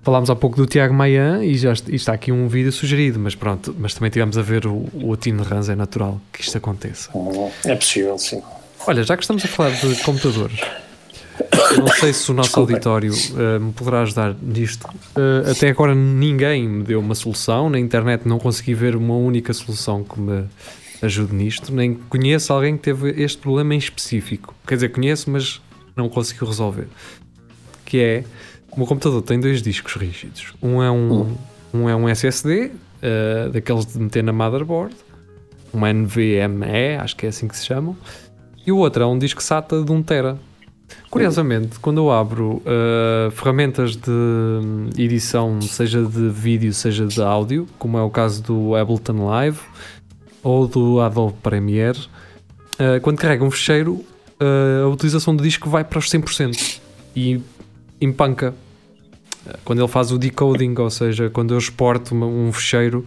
Falámos há pouco do Tiago Maia e já est- e está aqui um vídeo sugerido, mas pronto, mas também tivemos a ver o, o Atino de Rans, é natural que isto aconteça. É possível, sim. Olha, já que estamos a falar de computadores, não sei se o nosso Desculpem. auditório eh, me poderá ajudar nisto. Eh, até agora ninguém me deu uma solução, na internet não consegui ver uma única solução que me ajude nisto, nem conheço alguém que teve este problema em específico. Quer dizer, conheço, mas não conseguiu resolver. Que é, o meu computador tem dois discos rígidos. Um é um, um, é um SSD, eh, daqueles de meter na motherboard, um NVMe, acho que é assim que se chamam, e o outro é um disco SATA de 1 tera. Curiosamente, quando eu abro uh, ferramentas de hum, edição, seja de vídeo, seja de áudio, como é o caso do Ableton Live ou do Adobe Premiere, uh, quando carrega um fecheiro, uh, a utilização do disco vai para os 100% e empanca. Quando ele faz o decoding, ou seja, quando eu exporto uma- um fecheiro,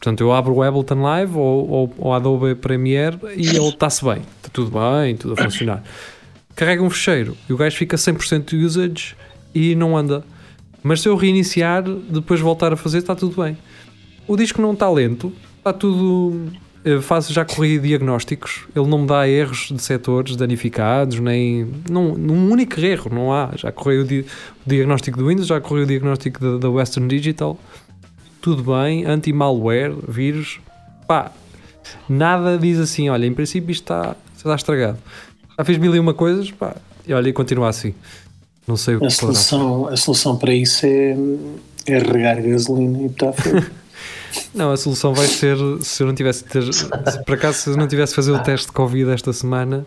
portanto, eu abro o Ableton Live ou, ou, ou Adobe Premiere e ele está-se bem, está tudo bem, tudo a funcionar carrega um fecheiro e o gajo fica 100% de usage e não anda. Mas se eu reiniciar, depois voltar a fazer, está tudo bem. O disco não está lento, está tudo. Eh, Faço, já corri diagnósticos, ele não me dá erros de setores danificados, nem. Não, um único erro, não há. Já corri o, di- o diagnóstico do Windows, já corri o diagnóstico da, Western Digital, tudo bem, anti-malware, vírus, pá, nada diz assim, olha, em princípio isto está, está estragado. Já fiz mil e uma coisas, pá, e olha, e continua assim. Não sei o que A solução, a solução para isso é, é regar gasolina e está feito. Não, a solução vai ser se eu não tivesse de ter, se por acaso se eu não tivesse de fazer o teste de Covid esta semana,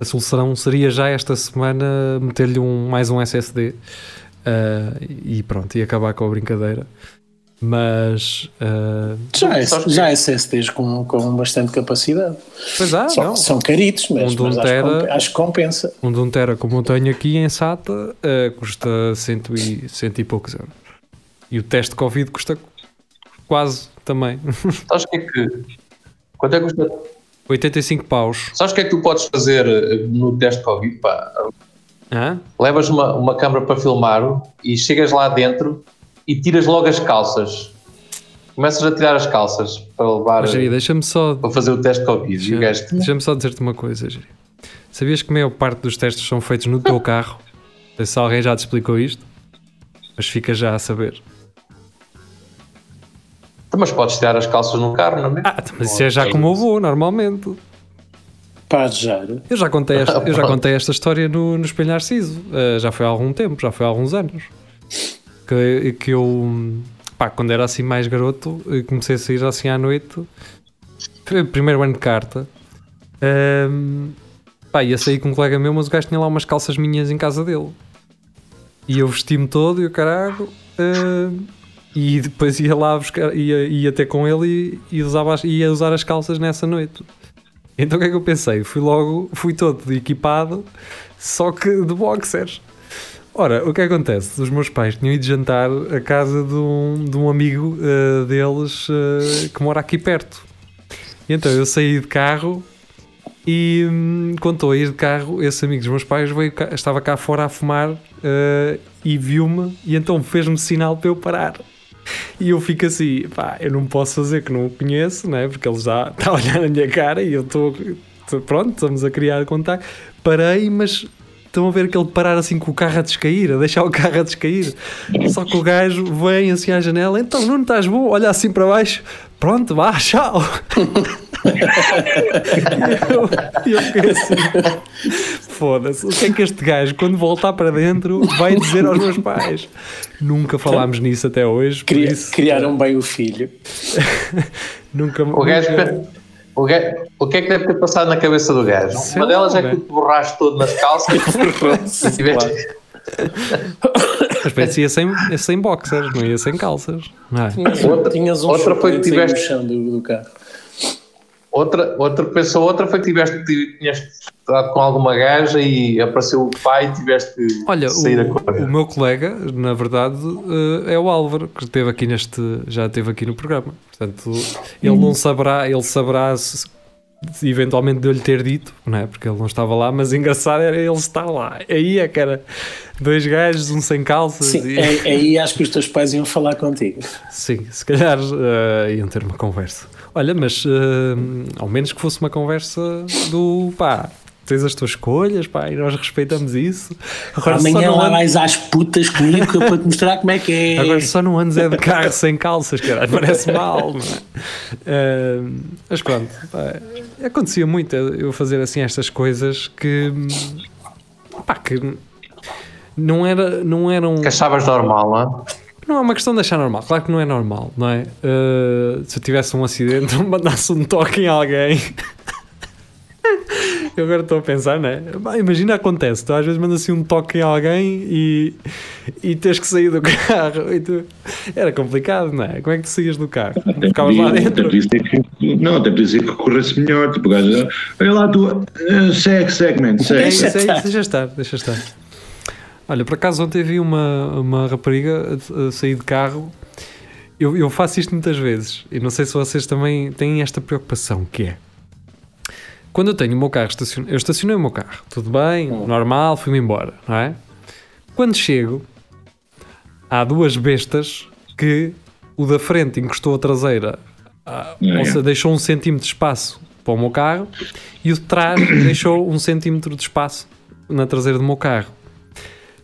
a solução seria já esta semana meter-lhe um, mais um SSD ah, e pronto, e acabar com a brincadeira. Mas ah, Já, é, já SSDs com, com bastante capacidade. pois há, são, não. são caritos, mas, Um um mas acho, tera- acho que compensa. Um de um tera como eu tenho aqui em SATA ah, custa cento e, cento e poucos euros. E o teste de Covid custa quase também. Sabes o que é que. Quanto é que custa? 85 paus. Sabes o que é que tu podes fazer eh, no teste Covid? Pá, Hã? levas uma, uma câmera para filmar e chegas lá dentro e tiras logo as calças. Começas a tirar as calças para levar Mas, Jiri, deixa-me só para fazer o teste Covid. Deixa-me só dizer-te uma coisa, Jiri. Sabias que a maior parte dos testes são feitos no teu carro? Não sei se alguém já te explicou isto, mas fica já a saber. Mas podes tirar as calças no carro, não é? Ah, mas isso é já como eu vou, normalmente. Pá, já. Eu já contei esta, eu já contei esta história no, no Espelho Narciso. Uh, já foi há algum tempo, já foi há alguns anos. Que, que eu, pá, quando era assim mais garoto, comecei a sair assim à noite. Foi o primeiro ano de carta. Um, pá, ia sair com um colega meu, mas o gajo tinha lá umas calças minhas em casa dele. E eu vesti-me todo e o caralho. uh, e depois ia lá buscar, ia, ia ter com ele e, e usava as- ia usar as calças nessa noite. Então o que é que eu pensei? Fui logo, fui todo equipado, só que de boxers. Ora, o que acontece? Os meus pais tinham ido jantar a casa de um, de um amigo eh, deles eh, que mora aqui perto. E então eu saí de carro e hum, quando estou a ir de carro, esse amigo dos meus pais veio cá- estava cá fora a fumar eh, e viu-me e então fez-me sinal para eu parar. E eu fico assim, pá, eu não posso fazer que não o conheço, né? porque ele já está a olhar na minha cara e eu estou pronto, estamos a criar contacto. Parei, mas estão a ver aquele parar assim com o carro a descair, a deixar o carro a descair. Só que o gajo vem assim à janela, então Nuno, estás bom? Olha assim para baixo, pronto, vá, tchau. E eu, eu fiquei assim, foda-se, o que é que este gajo, quando voltar para dentro, vai dizer aos meus pais? Nunca falámos nisso até hoje, Cria- isso, criaram bem o filho. nunca... O gajo, nunca- o, gajo, o que é que deve ter passado na cabeça do gajo? Sei Uma delas é que tu te borraste todo nas calças e tiveste, Mas ia sem, ia sem boxers, não ia sem calças, não é? Tinhas, Outra- tinhas um outra foi que tiveste- no chão do, do carro. Outra, outra pessoa, outra foi que tiveste, tinhas estado com alguma gaja e apareceu o pai e tiveste que Olha, sair a o, correr. o meu colega, na verdade, eh, é o Álvaro, que esteve aqui neste, já esteve aqui no programa. Portanto, ele não saberá, ele saberá se, eventualmente de eu lhe ter dito, não é? Porque ele não estava lá, mas engraçado era ele estar lá. Aí é que era dois gajos, um sem calças. Sim, e- é- aí acho que os teus pais iam falar contigo. Sim, se calhar eh, iam ter uma conversa. Olha, mas eh, ao menos que fosse uma conversa do pá, tens as tuas escolhas, pá, e nós respeitamos isso. Agora só Amanhã não lá ando- vais às putas comigo que eu para te mostrar como é que é. Agora só não andes é de carro sem calças, caralho, parece mal, não é? Eh, mas pronto, pá, acontecia muito eu fazer assim estas coisas que pá, que não era, não eram Que achavas normal, não é? Não é uma questão de achar normal, claro que não é normal, não é? Uh, se eu tivesse um acidente, mandasse um toque em alguém. eu agora estou a pensar, não é? Bah, imagina acontece, tu às vezes mandas assim um toque em alguém e, e tens que sair do carro. E tu- era complicado, não é? Como é que tu saías do carro? Até Ficavas lá podia, até dentro. podia dizer que, não, até podia dizer que corresse melhor. Tipo, gajo, olha lá, tu, eh, segue, segue, man, É segue. é estar. isso, deixa estar, deixa estar. Olha, por acaso ontem vi uma, uma rapariga a, a sair de carro. Eu, eu faço isto muitas vezes e não sei se vocês também têm esta preocupação, que é quando eu tenho o meu carro estacionado, eu estacionei o meu carro, tudo bem, normal, fui-me embora, não é? Quando chego, há duas bestas que o da frente encostou a traseira, É, ou seja, deixou um centímetro de espaço para o meu carro e o de trás deixou um centímetro de espaço na traseira do meu carro.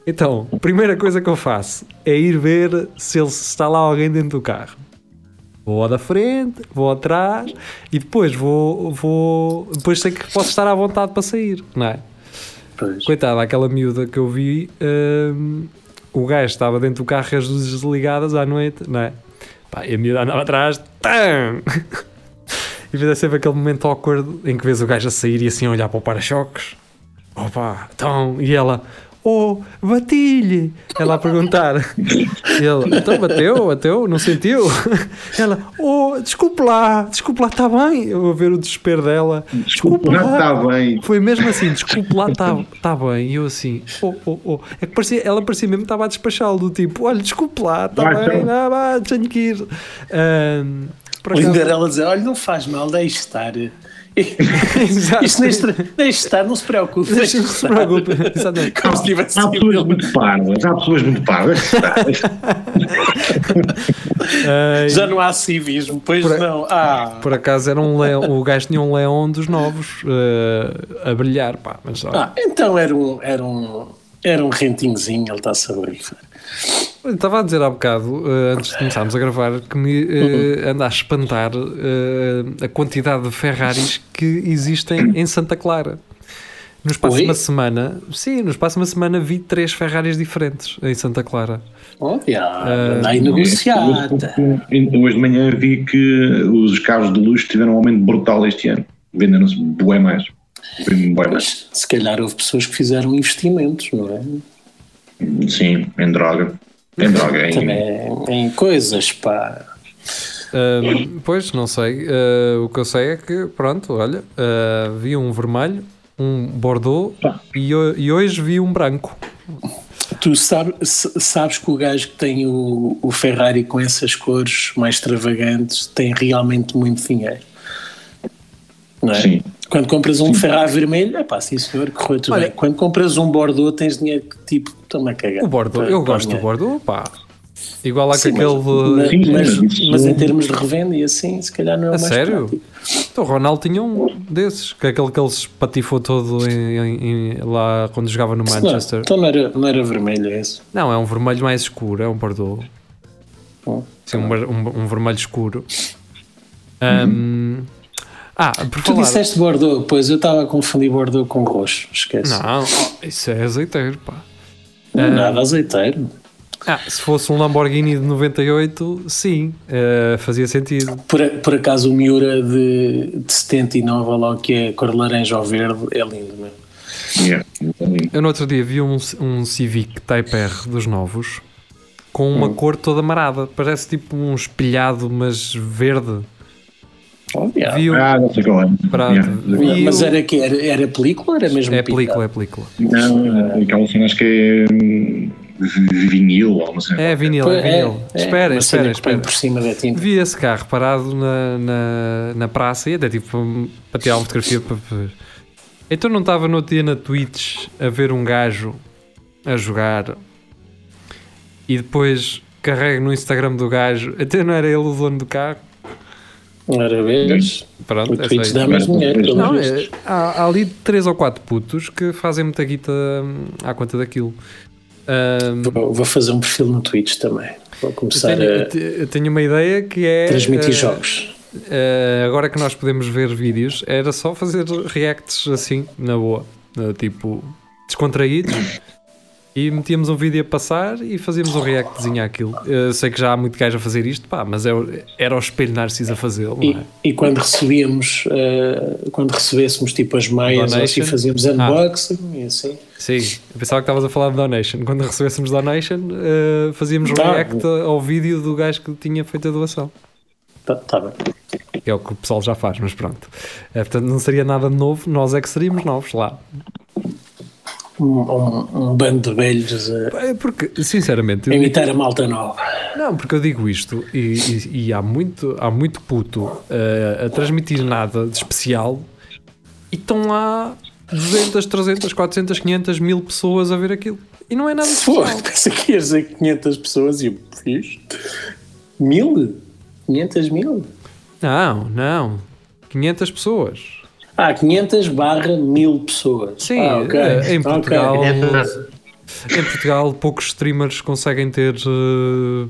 Então, a primeira coisa que eu faço é ir ver se, ele, se está lá alguém dentro do carro. Vou ao da frente, vou atrás e depois vou, vou. Depois sei que posso estar à vontade para sair, não é? Pois. Coitada, aquela miúda que eu vi, hum, o gajo estava dentro do carro com as luzes desligadas à noite, não é? Pá, e a miúda andava atrás, tam! E fez sempre aquele momento awkward em que vês o gajo a sair e assim a olhar para o para-choques. Opa, então, e ela, oh, bati-lhe! Ela a perguntar. Ele, então bateu, bateu, não sentiu? Ela, oh, desculpe lá, desculpe lá, está bem? Eu a ver o desespero dela. Desculpa, não está bem. Foi mesmo assim, desculpe lá, está tá bem. E eu assim, oh, oh, oh. É que parecia, ela parecia mesmo que estava a despachá-lo, do tipo, olha, desculpe lá, está Vai, bem, então. ah, vá, tenho que ir. Ou ainda era ela dizer, olha, não faz mal, deixe estar. Isto deixe estar, não se preocupe. Não se preocupe. Como se tivesse Há pessoas muito parvas, há pessoas muito parvas. Já não há civismo, pois Por- não. Ah, Por acaso era um leão, o gajo tinha um leão dos novos ah, a brilhar, pá, mas ah, então era um, era um, era um rentinhozinho, ele está-se a borrifar. Estava a dizer há bocado, eh, antes de começarmos a gravar, que me eh, anda a espantar eh, a quantidade de Ferraris que existem em Santa Clara. No espaço de Oi? uma semana, sim, no espaço de uma semana vi três Ferraris diferentes em Santa Clara. Olha, aí negociada. Hoje de manhã vi que os carros de luxo tiveram um aumento brutal este ano. Venderam-se bué mais. Mais. Se calhar houve pessoas que fizeram investimentos, não é? Sim, em droga. Em droga, em, Também em coisas, pá. Ahm, pois, não sei. Ah, o que eu sei é que, pronto, olha, ah, vi um vermelho, um bordeaux e, e hoje vi um branco. Tu sabe- sabes que o gajo que tem o, o Ferrari com essas cores mais extravagantes tem realmente muito dinheiro. Não é? Sim. Quando compras um Ferrari vermelho, é pá, sim senhor, correu tudo Olha- bem. Quando compras um Bordeaux, tens dinheiro que tipo, toma a cagar. O bordeaux, eu gosto do bordeaux, pá. Igual lá Sim, mas, aquele. mas, Sim, mas- mas em termos de revenda e assim, se calhar não é o A mais sério? prático. Então, o Ronaldo tinha um desses, que é aquele que ele se patifou todo em- em- em- lá quando jogava no Não, Manchester. então não era, não era vermelho é esse. Não, é um vermelho mais escuro, é um Bordeaux. Oh, Sim, um, um- um vermelho escuro. Ahm, ah, por Tu falar. disseste Bordeaux, pois eu estava a confundir Bordeaux com roxo, esquece. Não, isso é azeiteiro, pá. Não é nada azeiteiro. Ah, se fosse um Lamborghini de 98, sim, eh, fazia sentido. Por, a- por acaso o Miura de, de 79, olha lá o que é cor de laranja ou verde, é lindo mesmo. Yeah, exatamente. Eu no outro dia vi um, um Civic Type R dos novos com uma cor toda marada, parece tipo um espelhado, mas verde. Oh, yeah. Vi o- Ah, não sei qual é. Pronto. Yeah. Vi Mas era que era, era película era mesmo É película, é película. Não, aquela cena acho que é hum, vinil ou uma cena. É vinil, Pois, é vinil. espera, cena espera, que põe espera. por cima da tinta. Vi esse carro parado na, na, na praça e até tipo para tirar uma fotografia para. Então não estava no outro dia na Twitch a ver um gajo a jogar e depois carrego no Instagram do gajo, até não era ele o dono do carro. Ora, vês? Pronto, O Twitch dá mais dinheiro, Não, é, há, há ali três ou quatro putos que fazem muita guita hum, à conta daquilo. Hum, Vou, vou fazer um perfil no Twitch também. Vou eu, começar tenho, eu a te- eu tenho uma ideia que é transmitir eh, jogos. Uh, agora que nós podemos ver vídeos, era só fazer reacts assim, na boa, uh, tipo descontraídos. E metíamos um vídeo a passar e fazíamos um reactzinho àquilo. Eu sei que já há muito gajo a fazer isto, pá, mas é o- era o espelho Narciso a fazê-lo, E, é? e quando recebíamos, eh, quando recebêssemos tipo as meias, assim, fazíamos unboxing e assim. Sim, eu pensava que estavas a falar de donation. Quando recebêssemos donation, uh, fazíamos um Tá. react ao vídeo do gajo que tinha feito a doação. Tá, tá bem. É o que o pessoal já faz, mas pronto. Uh, portanto, não seria nada de novo, nós é que seríamos novos lá. Um, um- bando de velhos a, É porque, sinceramente, a imitar a malta nova. Não, porque eu digo isto e, e- e há, muito, há muito puto eh, a transmitir nada de especial e estão lá 200, 300, 400, 500 mil pessoas a ver aquilo. E não é nada Pô, especial. pensa que ias dizer 500 pessoas e eu fiz. Mil? 500 mil? Não, não. 500 pessoas. Ah, 500 barra mil pessoas. Sim, ah, ok. eh, em. Portugal. Em Portugal, poucos streamers conseguem ter eh,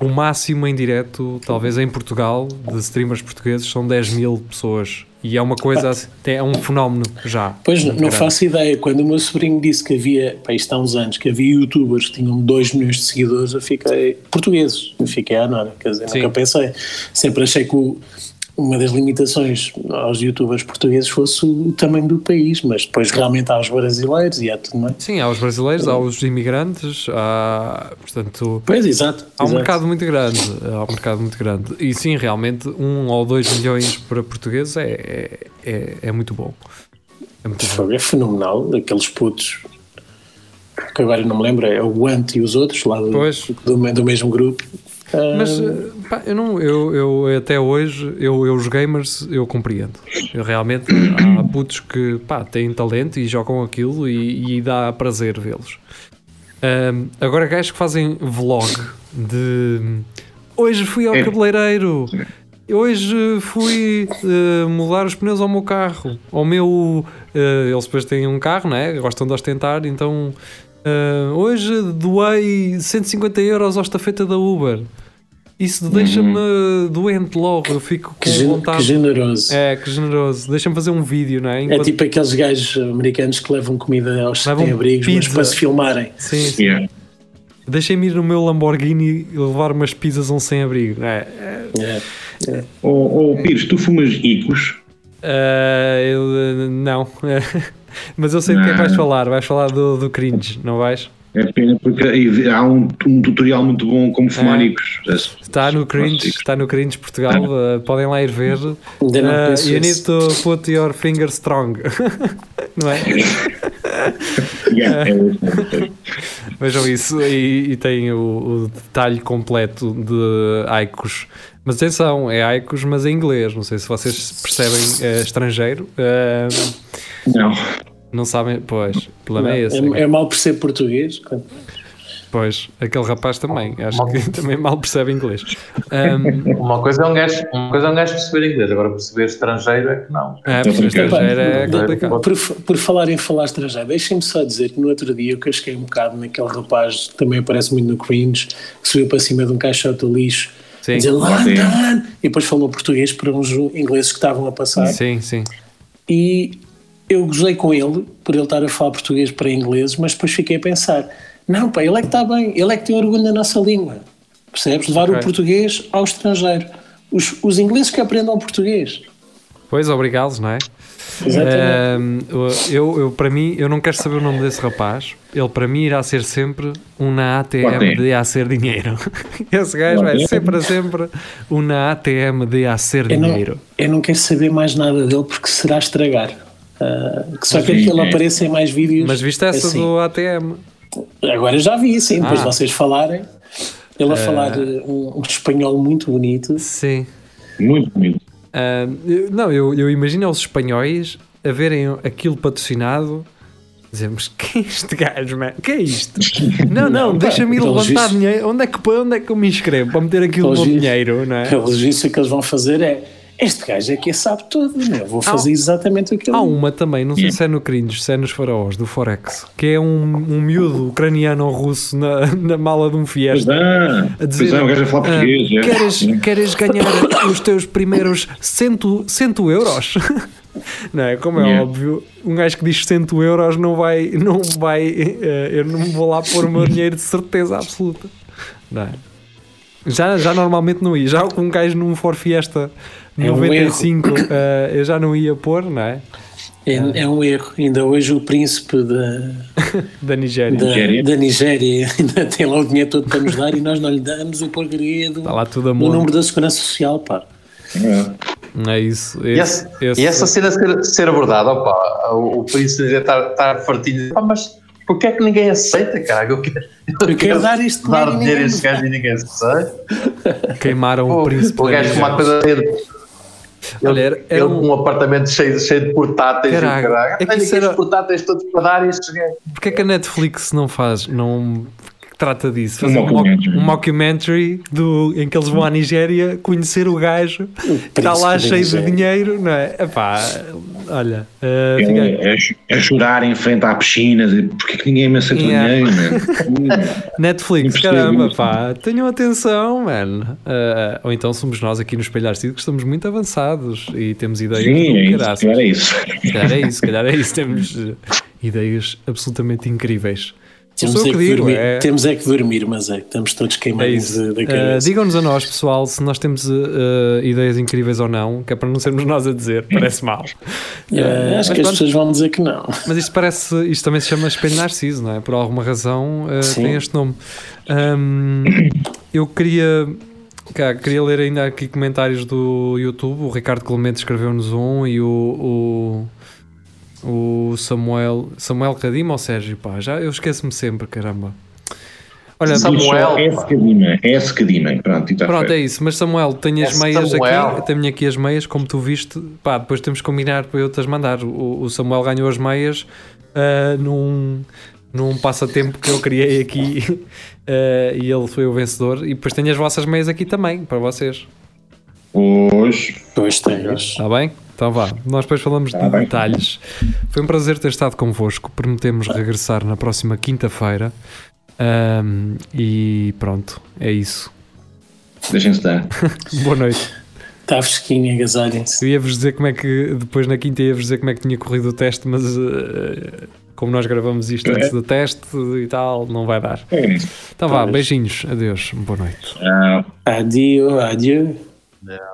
o máximo em direto, talvez em Portugal, de streamers portugueses, são 10 mil pessoas. E é uma coisa, é um fenómeno já. Pois não, não faço ideia. Quando o meu sobrinho disse que havia, pá, isto há uns anos, que havia youtubers que tinham 2 milhões de seguidores, eu fiquei. portugueses, eu fiquei à nada. Quer dizer, Sim. nunca pensei. Sempre achei que o- uma das limitações aos youtubers portugueses fosse o tamanho do país, mas depois realmente há os brasileiros e há tudo mais. Sim, há os brasileiros, há os imigrantes, há, portanto, Pois, exato. há um exato. mercado muito grande, há um mercado muito grande. E sim, realmente, um ou dois milhões para portugueses é, é, é, muito bom. É muito bom. É fenomenal, aqueles putos que agora não me lembro, é o Ant e os outros lá do, do, do mesmo grupo. Mas eh, pá, eu não, eu, eu até hoje, eu, eu os gamers, eu compreendo. Eu realmente há putos que pá, têm talento e jogam aquilo e, e dá prazer vê-los. Ahm, agora gajos que fazem vlog de hoje fui ao É. cabeleireiro, hoje fui eh, mudar os pneus ao meu carro, ao meu eh, eles depois têm um carro, né? gostam de ostentar, então eh, hoje doei 150 euros ao estafeta da Uber. Isso deixa-me doente logo, eu fico com que, vontade. que generoso. É. É, que generoso. Deixa-me fazer um vídeo, não é? Enquanto- tipo aqueles gajos americanos que levam comida aos Levam sem-abrigos, mas para se filmarem. Sim, sim. Yeah. Deixem-me ir no meu Lamborghini e levar umas pizzas a um sem-abrigo. não É, é, É. Oh, oh, Pires, tu fumas icos? Ah, eu, não. Mas eu sei do que é que vais falar. Vais falar do, do cringe, não vais? É pena porque há um, um tutorial muito bom como fumar É. icos. Está no cringe, Icos. está no cringe Portugal. ah, podem lá ir ver. Conheço you need to put your finger strong. não é? Yeah, é Vejam isso e, e tem o, o detalhe completo de Aicos. Mas atenção, é Aicos, mas em inglês. Não sei se vocês percebem é estrangeiro. Ah, Não. não sabem, pois, o problema é esse. É, é mal por ser português. Pois, aquele rapaz também, acho que também mal percebe inglês. Um, Uma coisa é um gajo, uma coisa é um gajo perceber inglês, agora perceber estrangeiro é que não. é, porque estrangeiro é complicado. Por, por falar em falar estrangeiro, deixem-me só dizer que no outro dia eu casquei um bocado naquele rapaz que também aparece muito no Cringe, que subiu para cima de um caixote de lixo, Sim. dizer Ah, sim. London, e depois falou português para uns ingleses que estavam a passar. Sim, sim. E eu gozei com ele por ele estar a falar português para ingleses, mas depois fiquei a pensar: não, pá, ele é que está bem, ele é que tem orgulho da nossa língua. Percebes? Levar Ok. o português ao estrangeiro. Os, os ingleses que aprendam português. Pois, obrigá-los, não é? Exatamente. Um, eu, eu, para mim, eu não quero saber o nome desse rapaz. Ele, para mim, irá ser sempre um na ATM de a ser dinheiro. Esse gajo vai ATM. ser para sempre um na ATM de a ser eu, não, dinheiro. eu não quero saber mais nada dele porque será estragar. Ah, que só quero que ele é. apareça em mais vídeos. Mas viste essa assim. do ATM? Agora já vi, sim. Depois Ah. de vocês falarem. Ele a falar eh, um, um espanhol muito bonito. Sim. Muito bonito. Não, eu, eu imagino os espanhóis a verem aquilo patrocinado. Dizemos, que é este gajo, man? Que é isto? Não, não, deixa-me ir levantar dinheiro. Onde é, que, onde é que eu me inscrevo para meter aquilo no dinheiro, não é? Pelo visto, o que eles vão fazer é. Este gajo aqui sabe tudo, meu. Vou fazer exatamente o que ele Há uma também, não sei se é no Cringe, se é nos faraós, do Forex, que é um, um miúdo ucraniano ou russo na, na mala de um Pois Fiesta. é, A dizer, pois é, o gajo a falar ah, português. é. queres, queres ganhar os teus primeiros 100, 100 euros? Não é? Como é Yeah. óbvio, um gajo que diz 100 euros não vai, não vai, eh, eu não vou lá pôr o meu dinheiro de certeza absoluta. Não é? Já, já normalmente não ia, já com um gajo num For Fiesta É um 95 eh, eu já não ia pôr, não é? É, é um erro. Ainda hoje o príncipe da, Da Nigéria. da, Nigéria. da Nigéria ainda tem lá o dinheiro todo para nos dar e nós não lhe damos a porcaria do, do monte. número da segurança social, pá. É. É isso. E, Esse, essa, esse- e essa cena ser, ser abordada, opa, o, o príncipe está tá fartinho, pá, mas porquê é que ninguém aceita, cara? Eu quero, Eu quero dar este dar dinheiro e a este gajo e ninguém aceita. queimaram O, o príncipe. o gajo com uma coisa Ele, Olha, era- era um- um apartamento cheio, cheio de portáteis Caralho, e o caralho. é que aqui era- os portáteis todos para dar e estes gajos. Porquê é que a Netflix não faz, não trata disso? Fazer Um um, moc- mockumentary. um mockumentary do, em que eles vão à Nigéria conhecer o gajo que está lá cheio de dinheiro, não é? Epá, olha, uh, é, ch- é chorar em frente à piscina, dizer, porquê que ninguém me aceita Yeah. dinheiro, man? Netflix, caramba, pá, tenham atenção, man. Uh, ou então somos nós aqui no Espelhar Cido que estamos muito avançados e temos ideias Sim, é isso, calhar é isso. Se calhar é isso, calhar é isso. Temos uh, ideias absolutamente incríveis. Temos é, que que dormir, é, temos é que dormir, mas é que estamos todos é queimados de- da Uh, cabeça. Digam-nos a nós, pessoal, se nós temos uh, uh, ideias incríveis ou não, que é para não sermos nós a dizer, parece mal. Eh, Uh, acho que as pronto. pessoas vão dizer que não. Mas isto parece, isto também se chama espelho narciso, não é? Por alguma razão uh, tem este nome. Um, eu queria, cá, queria ler ainda aqui comentários do YouTube. O Ricardo Clemente escreveu-nos um e o, o, o Samuel, Samuel Cadima ou Sérgio, pá, já eu esqueço-me sempre, caramba. Olha, Samuel, É pá. secadima, é secadima. Pronto, e está Pronto, é isso. Mas Samuel, tenho as meias Samuel. aqui, tenho aqui as meias, como tu viste. Pá, depois temos que combinar para eu te as mandar. O, o Samuel ganhou as meias ah, num, num passatempo que eu criei aqui ah, e ele foi o vencedor. E depois tenho as vossas meias aqui também, para vocês. Hoje, Pois tens. Está bem? Então vá, nós depois falamos de Tá bem. detalhes. Foi um prazer ter estado convosco. Prometemos regressar na próxima quinta-feira. Ahm, e pronto, é isso. deixem-se dar. Boa noite. Está fresquinho, agasalhem-se. Eu ia-vos dizer como é que, depois na quinta ia-vos dizer como é que tinha corrido o teste, mas eh, como nós gravamos isto antes do teste e tal, não vai dar. É isso. Então vá, beijinhos, adeus, boa noite. Adio, adio. Yeah.